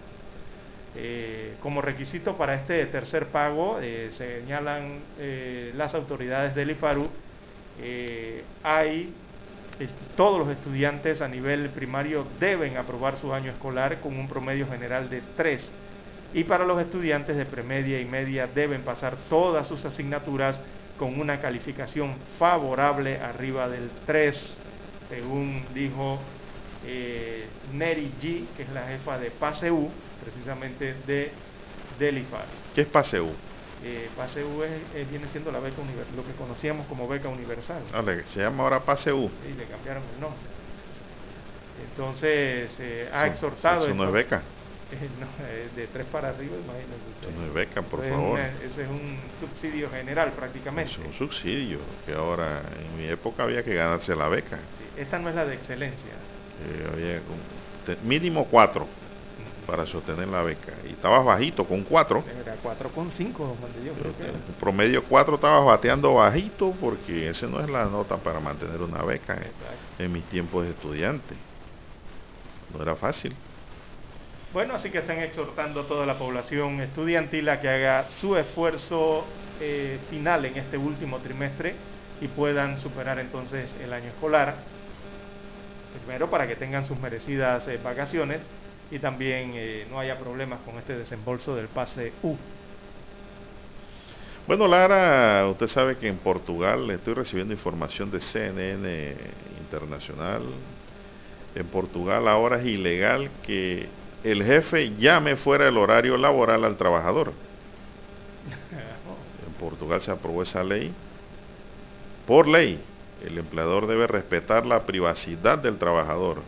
Eh, como requisito para este tercer pago, eh, señalan eh, las autoridades del IFARU, hay todos los estudiantes a nivel primario deben aprobar su año escolar con un promedio general de 3 y para los estudiantes de premedia y media deben pasar todas sus asignaturas con una calificación favorable arriba del 3, según dijo Neri G, que es la jefa de PASEU, precisamente de del IFAR. ¿Qué es PASEU? Eh, PASEU es- eh, viene siendo la beca univer- lo que conocíamos como beca universal. Ah, se llama ahora PASEU. Y le cambiaron el nombre. Entonces, eh, ha Eso- exhortado... eso no es beca. No, de tres para arriba, imagínense usted. Eso no es beca, por Eso es favor. una- ese es un subsidio general prácticamente. Es un subsidio, que ahora en mi época había que ganarse la beca. Sí, esta no es la de excelencia. Eh, había mínimo cuatro para sostener la beca. Y estabas bajito con cuatro. Era 4,5, don Juan de Dios, creo que era. En promedio 4 estabas bateando bajito porque esa no es la nota para mantener una beca en, en mis tiempos de estudiante. No era fácil. Bueno, así que están exhortando a toda la población estudiantil a que haga su esfuerzo eh, final en este último trimestre y puedan superar entonces el año escolar. Primero para que tengan sus merecidas eh, vacaciones y también eh, no haya problemas con este desembolso del pase U. Bueno, Lara, usted sabe que en Portugal estoy recibiendo información de CNN Internacional. En Portugal ahora es ilegal que el jefe llame fuera del horario laboral al trabajador. En Portugal se aprobó esa ley. Por ley, el empleador debe respetar la privacidad del trabajador,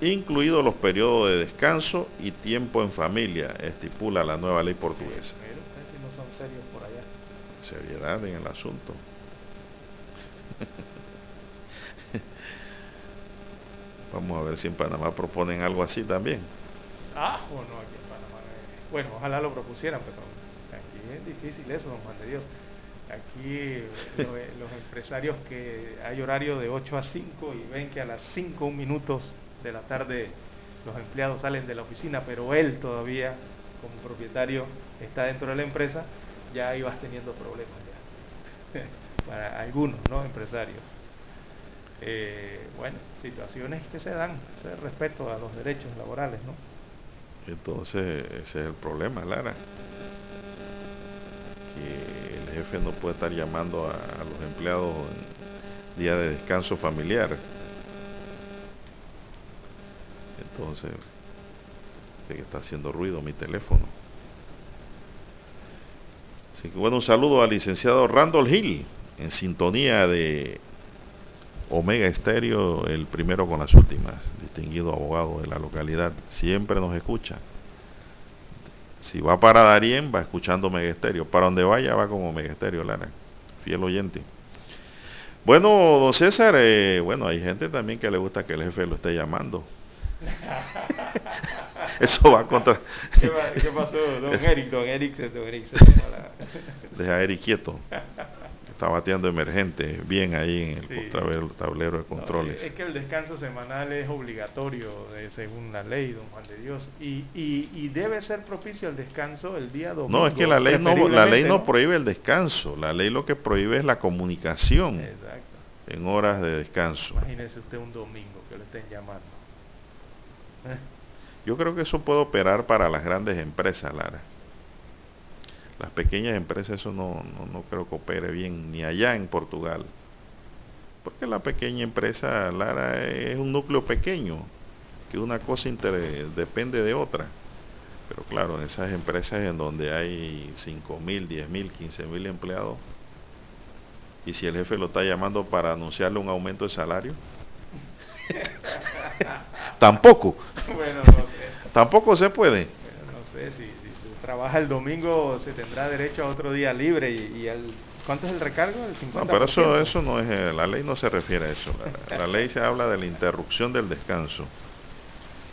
incluidos los periodos de descanso y tiempo en familia, estipula la nueva ley portuguesa. Pero casi no son serios por allá. Seriedad en el asunto. Vamos a ver si en Panamá proponen algo así también. Ah, o no, aquí en Panamá. eh, Bueno, ojalá lo propusieran, pero aquí es difícil eso, don Juan de Dios. Aquí lo- los, empresarios que hay horario de 8 a 5 y ven que a las 5 un minutos de la tarde los empleados salen de la oficina, pero él todavía como propietario está dentro de la empresa, ya ibas teniendo problemas ya. Para algunos, ¿no? Empresarios. Eh, bueno, situaciones que se dan, ese respeto a los derechos laborales, ¿no? Entonces, ese es el problema, Lara. Que el jefe no puede estar llamando a, a los empleados en día de descanso familiar. Entonces, sé que está haciendo ruido mi teléfono. Así que bueno, un saludo al licenciado Randall Hill, en sintonía de Omega Estéreo, el primero con las últimas, distinguido abogado de la localidad, siempre nos escucha. Si va para Darien, va escuchando Omega Estéreo. Para donde vaya, va como Omega Estéreo, Lara. Fiel oyente. Bueno, don César, eh, bueno, hay gente también que le gusta que el jefe lo esté llamando. Eso va contra... ¿Qué, pa- qué pasó? Don Eric, don Eric, don Eric se la- Deja a Eric quieto. Está bateando emergente, bien ahí en el tablero, de controles. es que el descanso semanal es obligatorio según la ley, don Juan de Dios, y, y, debe ser propicio el descanso el día domingo. No, es que la ley no, la ley no, prohíbe el descanso, la ley lo que prohíbe es la comunicación en horas de descanso. Imagínese usted un domingo que le estén llamando. ¿Eh? Yo creo que eso puede operar para las grandes empresas, Lara. Las pequeñas empresas eso no, no, creo que opere bien ni allá en Portugal. Porque la pequeña empresa, Lara, es un núcleo pequeño, que una cosa depende de otra. Pero claro, en esas empresas en donde hay 5 mil, 10 mil, 15 mil empleados, y si el jefe lo está llamando para anunciarle un aumento de salario, tampoco. Bueno, no sé. tampoco se puede. no sé si trabaja el domingo se tendrá derecho a otro día libre y, el ¿cuánto es el recargo? No, pero eso, eso no es, eh, la ley no se refiere a eso. La, ley se habla de la interrupción del descanso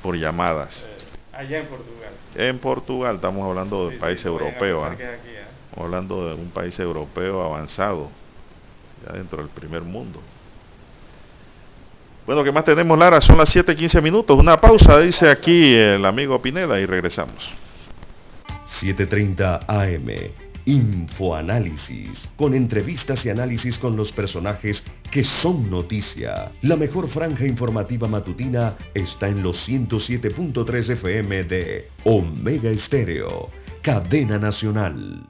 por llamadas. Eh, allá en Portugal. En Portugal estamos hablando de un país europeo. ¿ah? ¿eh? Estamos hablando de un país europeo avanzado, ya dentro del primer mundo. Bueno, ¿qué más tenemos, Lara? Son las 7:15 minutos. Una pausa, dice aquí el amigo Pineda, y regresamos. 7.30 AM. Infoanálisis, con entrevistas y análisis con los personajes que son noticia. La mejor franja informativa matutina está en los 107.3 FM de Omega Estéreo, cadena nacional.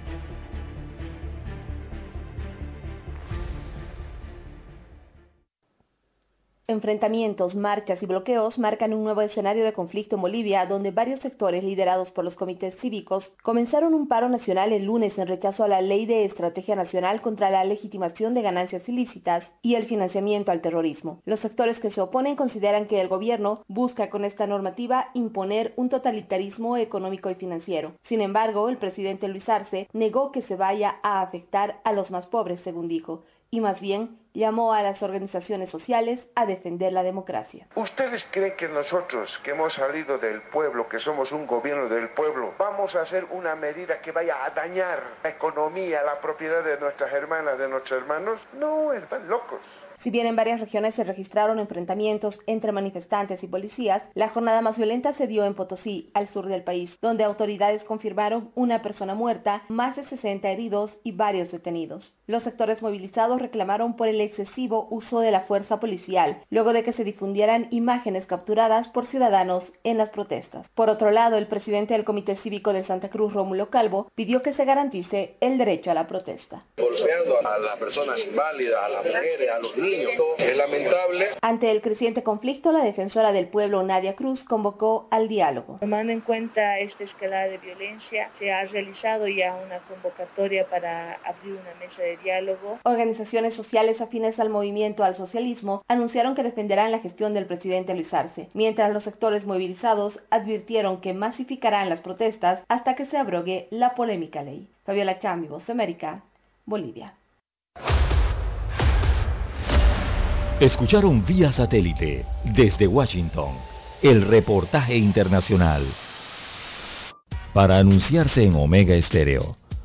Enfrentamientos, marchas y bloqueos marcan un nuevo escenario de conflicto en Bolivia, donde varios sectores liderados por los comités cívicos comenzaron un paro nacional el lunes en rechazo a la Ley de Estrategia Nacional contra la legitimación de ganancias ilícitas y el financiamiento al terrorismo. Los sectores que se oponen consideran que el gobierno busca con esta normativa imponer un totalitarismo económico y financiero. Sin embargo, el presidente Luis Arce negó que se vaya a afectar a los más pobres, según dijo, y más bien llamó a las organizaciones sociales a defender la democracia. ¿Ustedes creen que nosotros, que hemos salido del pueblo, que somos un gobierno del pueblo, vamos a hacer una medida que vaya a dañar la economía, la propiedad de nuestras hermanas, de nuestros hermanos? No, están locos. Si bien en varias regiones se registraron enfrentamientos entre manifestantes y policías, la jornada más violenta se dio en Potosí, al sur del país, donde autoridades confirmaron una persona muerta, más de 60 heridos y varios detenidos. Los sectores movilizados reclamaron por el excesivo uso de la fuerza policial, luego de que se difundieran imágenes capturadas por ciudadanos en las protestas. Por otro lado, el presidente del Comité Cívico de Santa Cruz, Rómulo Calvo, pidió que se garantice el derecho a la protesta. a las personas válidas, a las mujeres, a los es lamentable. Ante el creciente conflicto, la defensora del pueblo, Nadia Cruz, convocó al diálogo. Tomando en cuenta esta escalada de violencia, se ha realizado ya una convocatoria para abrir una mesa de diálogo. Organizaciones sociales afines al movimiento al socialismo anunciaron que defenderán la gestión del presidente Luis Arce, mientras los sectores movilizados advirtieron que masificarán las protestas hasta que se abrogue la polémica ley. Fabiola Chambi, Voz de América, Bolivia. Escucharon vía satélite desde Washington el reportaje internacional. Para anunciarse en Omega Estéreo,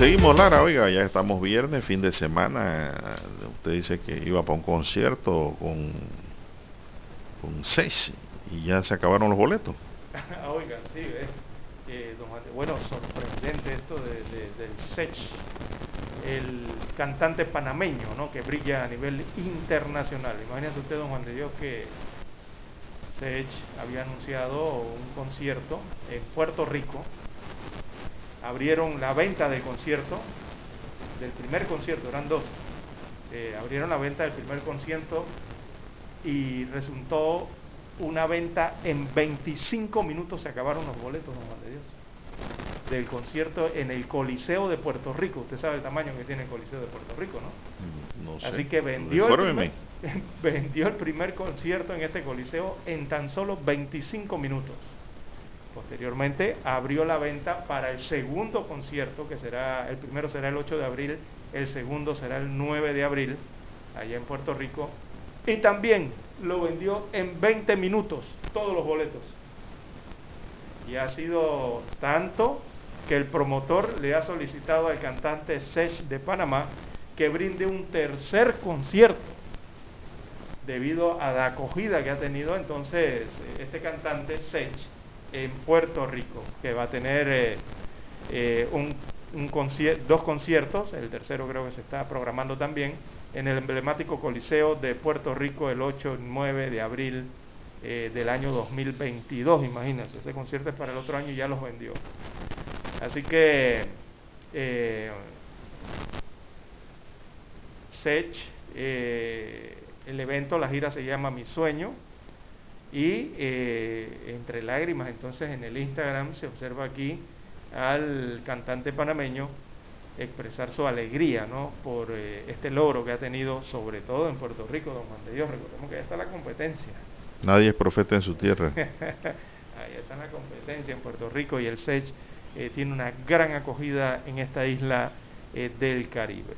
seguimos Lara, oiga, ya estamos viernes, fin de semana. Usted dice que iba para un concierto con, con seis y ya se acabaron los boletos. oiga, sí. Eh, bueno, sorprendente esto de, de- del Sech, el cantante panameño, ¿no? Que brilla a nivel internacional. Imagínense usted, don Juan de Dios, que Sech había anunciado un concierto en Puerto Rico. Abrieron la venta del concierto, del primer concierto, eran dos. Eh, abrieron la venta del primer concierto y resultó una venta en 25 minutos se acabaron los boletos, don Juan de Dios. Del concierto en el Coliseo de Puerto Rico. Usted sabe el tamaño que tiene el Coliseo de Puerto Rico, ¿no? No sé. Así que vendió el, primer, vendió el primer concierto en este coliseo en tan solo 25 minutos. Posteriormente abrió la venta para el segundo concierto, que será, el primero será el 8 de abril, el segundo será el 9 de abril, allá en Puerto Rico. Y también lo vendió en 20 minutos, todos los boletos. Y ha sido tanto que el promotor le ha solicitado al cantante Sech de Panamá que brinde un tercer concierto debido a la acogida que ha tenido entonces este cantante Sech en Puerto Rico, que va a tener eh, eh, un, un dos conciertos, el tercero creo que se está programando también, en el emblemático Coliseo de Puerto Rico el 8 y 9 de abril eh, del año 2022, imagínense, ese concierto es para el otro año y ya los vendió. Así que Sech, el evento, la gira se llama Mi Sueño y eh, entre lágrimas, entonces en el Instagram se observa aquí al cantante panameño expresar su alegría ¿no? por eh, este logro que ha tenido, sobre todo en Puerto Rico, don Juan de Dios. Recordemos que ya está la competencia. Nadie es profeta en su tierra. Ahí está la competencia en Puerto Rico y el SECH eh, tiene una gran acogida en esta isla eh, del Caribe.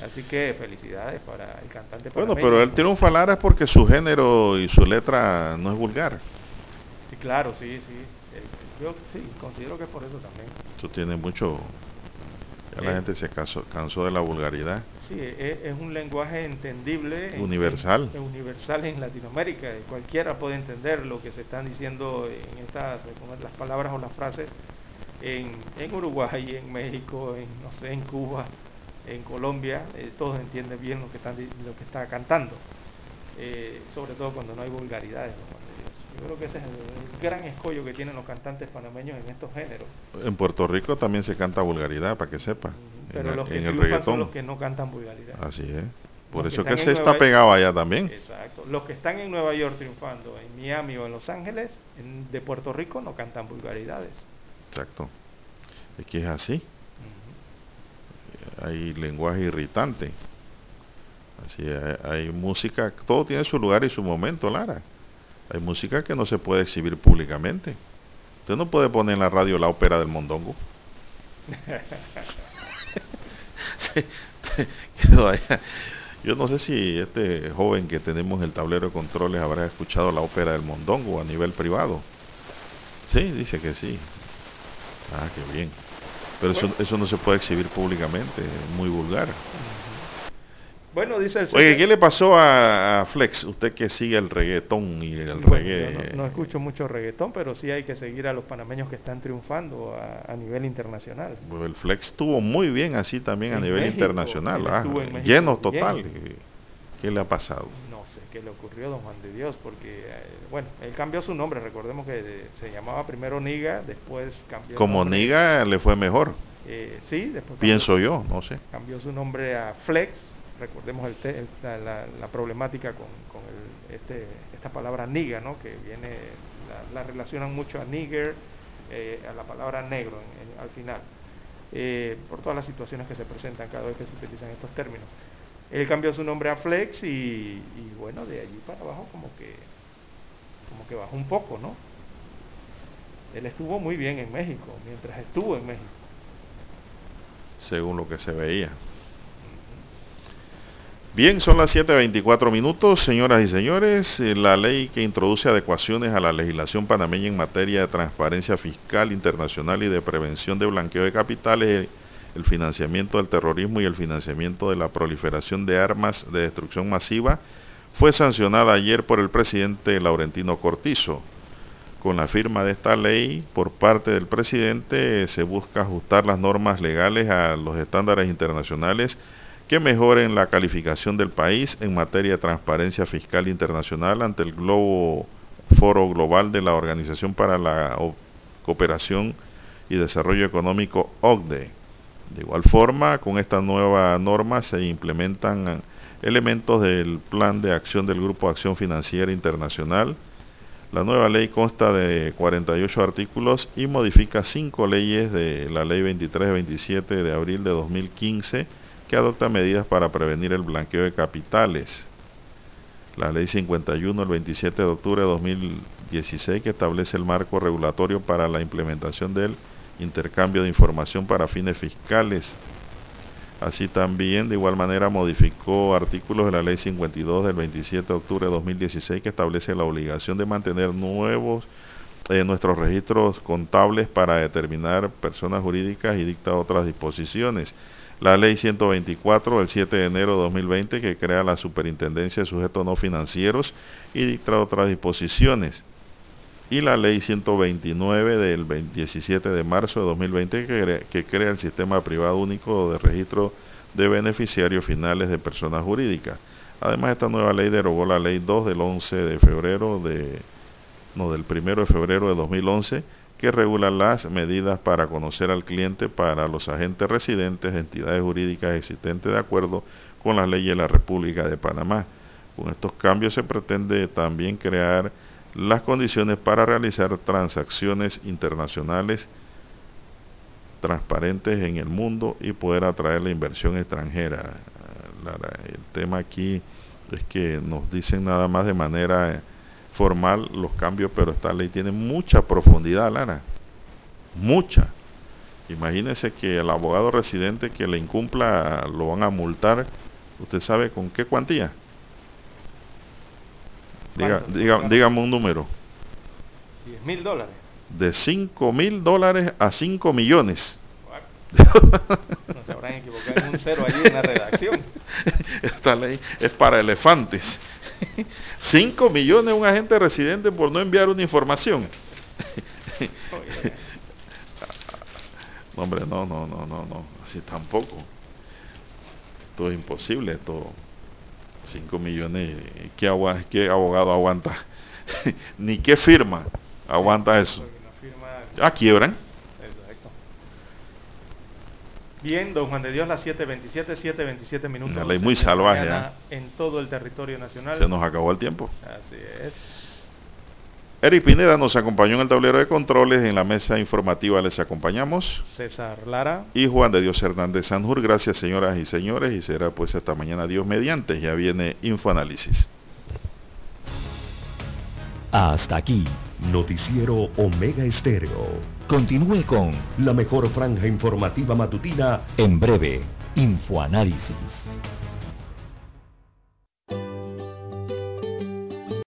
Así que felicidades para el cantante. Bueno, panameño. pero él triunfa Lara es porque su género y su letra no es vulgar. Sí, claro, sí, sí. Es- yo sí, considero que es por eso también. Eso tiene mucho... Ya la Eh. gente se cansó, cansó de la vulgaridad. Sí, es, es un lenguaje entendible. en- Universal. en- universal en Latinoamérica. Cualquiera puede entender lo que se están diciendo en estas, las palabras o las frases en, en Uruguay, en México, en, no sé, en Cuba, en Colombia. eh, todos entienden bien lo que, están, lo que está cantando. Eh, sobre todo cuando no hay vulgaridades. Dios. Yo creo que ese es el, el gran escollo que tienen los cantantes panameños en estos géneros. En Puerto Rico también se canta vulgaridad, para que sepa. Pero en, los que en el son los que no cantan vulgaridad. Así es. Por Los eso que se está pegado allá también. Exacto. Los que están en Nueva York triunfando, en Miami o en Los Ángeles, en- de Puerto Rico, no cantan vulgaridades. Exacto. Es que es así. Hay lenguaje irritante. Así hay, hay música, todo tiene su lugar y su momento, Lara. Hay música que no se puede exhibir públicamente. Usted no puede poner en la radio la ópera del mondongo. Sí. Yo no sé si este joven que tenemos en el tablero de controles habrá escuchado la ópera del mondongo a nivel privado. Sí, dice que sí. Ah, qué bien. Pero eso, eso no se puede exhibir públicamente, es muy vulgar. Bueno, dice el Oye, señor- ¿qué le pasó a, a Flex? Usted que sigue el reggaetón y el Bueno, reggae. no, no escucho mucho reggaetón, pero sí hay que seguir a los panameños que están triunfando a, a nivel internacional. Pues el Flex estuvo muy bien así también a En nivel México, internacional. ah, México lleno bien. total. ¿Qué le ha pasado? Qué le ocurrió a don Juan de Dios, porque, eh, bueno, él cambió su nombre, recordemos que eh, se llamaba primero Niga, después cambió Como. Niga le fue mejor, Eh, sí, después cambió pienso su- yo, no sé. cambió su nombre a Flex, recordemos el te- el- la, la- la problemática con, con el- este, esta palabra niga, ¿no? que viene, la, la relacionan mucho a nigger, eh, a la palabra negro en- en- al final, eh, por todas las situaciones que se presentan cada vez que se utilizan estos términos. Él cambió su nombre a Flex y, y bueno, de allí para abajo como que como que bajó un poco, ¿no? Él estuvo muy bien en México, mientras estuvo en México. Según lo que se veía. Bien, son las 7.24 minutos, señoras y señores. Eh, la ley que introduce adecuaciones a la legislación panameña en materia de transparencia fiscal internacional y de prevención de blanqueo de capitales, el financiamiento del terrorismo y el financiamiento de la proliferación de armas de destrucción masiva, fue sancionada ayer por el presidente Laurentino Cortizo. Con la firma de esta ley por parte del presidente se busca ajustar las normas legales a los estándares internacionales que mejoren la calificación del país en materia de transparencia fiscal internacional ante el Globo Foro Global de la Organización para la Cooperación y Desarrollo Económico OCDE. De igual forma, con esta nueva norma se implementan elementos del Plan de Acción del Grupo Acción Financiera Internacional. La nueva ley consta de 48 artículos y modifica cinco leyes de la Ley 2327 de abril de 2015 que adopta medidas para prevenir el blanqueo de capitales. La Ley 51 el 27 de octubre de 2016 que establece el marco regulatorio para la implementación del intercambio de información para fines fiscales. Así también, de igual manera, modificó artículos de la Ley 52 del 27 de octubre de 2016 que establece la obligación de mantener nuevos eh, nuestros registros contables para determinar personas jurídicas y dicta otras disposiciones la ley 124 del 7 de enero de 2020 que crea la Superintendencia de Sujetos No Financieros y dicta otras disposiciones. Y la ley 129 del 17 de marzo de 2020 que crea, que crea el Sistema Privado Único de Registro de Beneficiarios Finales de Personas Jurídicas. Además, esta nueva ley derogó la ley 2 del 11 de febrero de, no, del 1 de febrero de 2011 que regula las medidas para conocer al cliente para los agentes residentes de entidades jurídicas existentes de acuerdo con las leyes de la República de Panamá. Con estos cambios se pretende también crear las condiciones para realizar transacciones internacionales transparentes en el mundo y poder atraer la inversión extranjera. el tema aquí es que nos dicen nada más de manera formal los cambios, pero esta ley tiene mucha profundidad, Lara. Mucha. Imagínese que el abogado residente que le incumpla lo van a multar. ¿Usted sabe con qué cuantía? Diga, diga, dígame un número. 10 mil dólares. De 5 mil dólares a 5 millones. No se habrán equivocado en un cero allí en la redacción. Esta ley es para elefantes. 5 millones un agente residente por no enviar una información. hombre, no, no, no, no, no, así tampoco. Esto es imposible, esto 5 millones, ¿qué, ¿qué abogado aguanta? Ni qué firma aguanta eso. Ya quiebran. Bien, don Juan de Dios, las 7.27, 7.27 minutos. Una ley muy salvaje. ¿eh? En todo el territorio nacional. Se nos acabó el tiempo. Así es. Eric Pineda nos acompañó en el tablero de controles. En la mesa informativa les acompañamos. César Lara. Y Juan de Dios Hernández Sanjur. Gracias, señoras y señores. Y será pues esta mañana Dios mediante. Ya viene Infoanálisis. Hasta aquí, Noticiero Omega Estéreo. Continúe con la mejor franja informativa matutina en breve, Infoanálisis.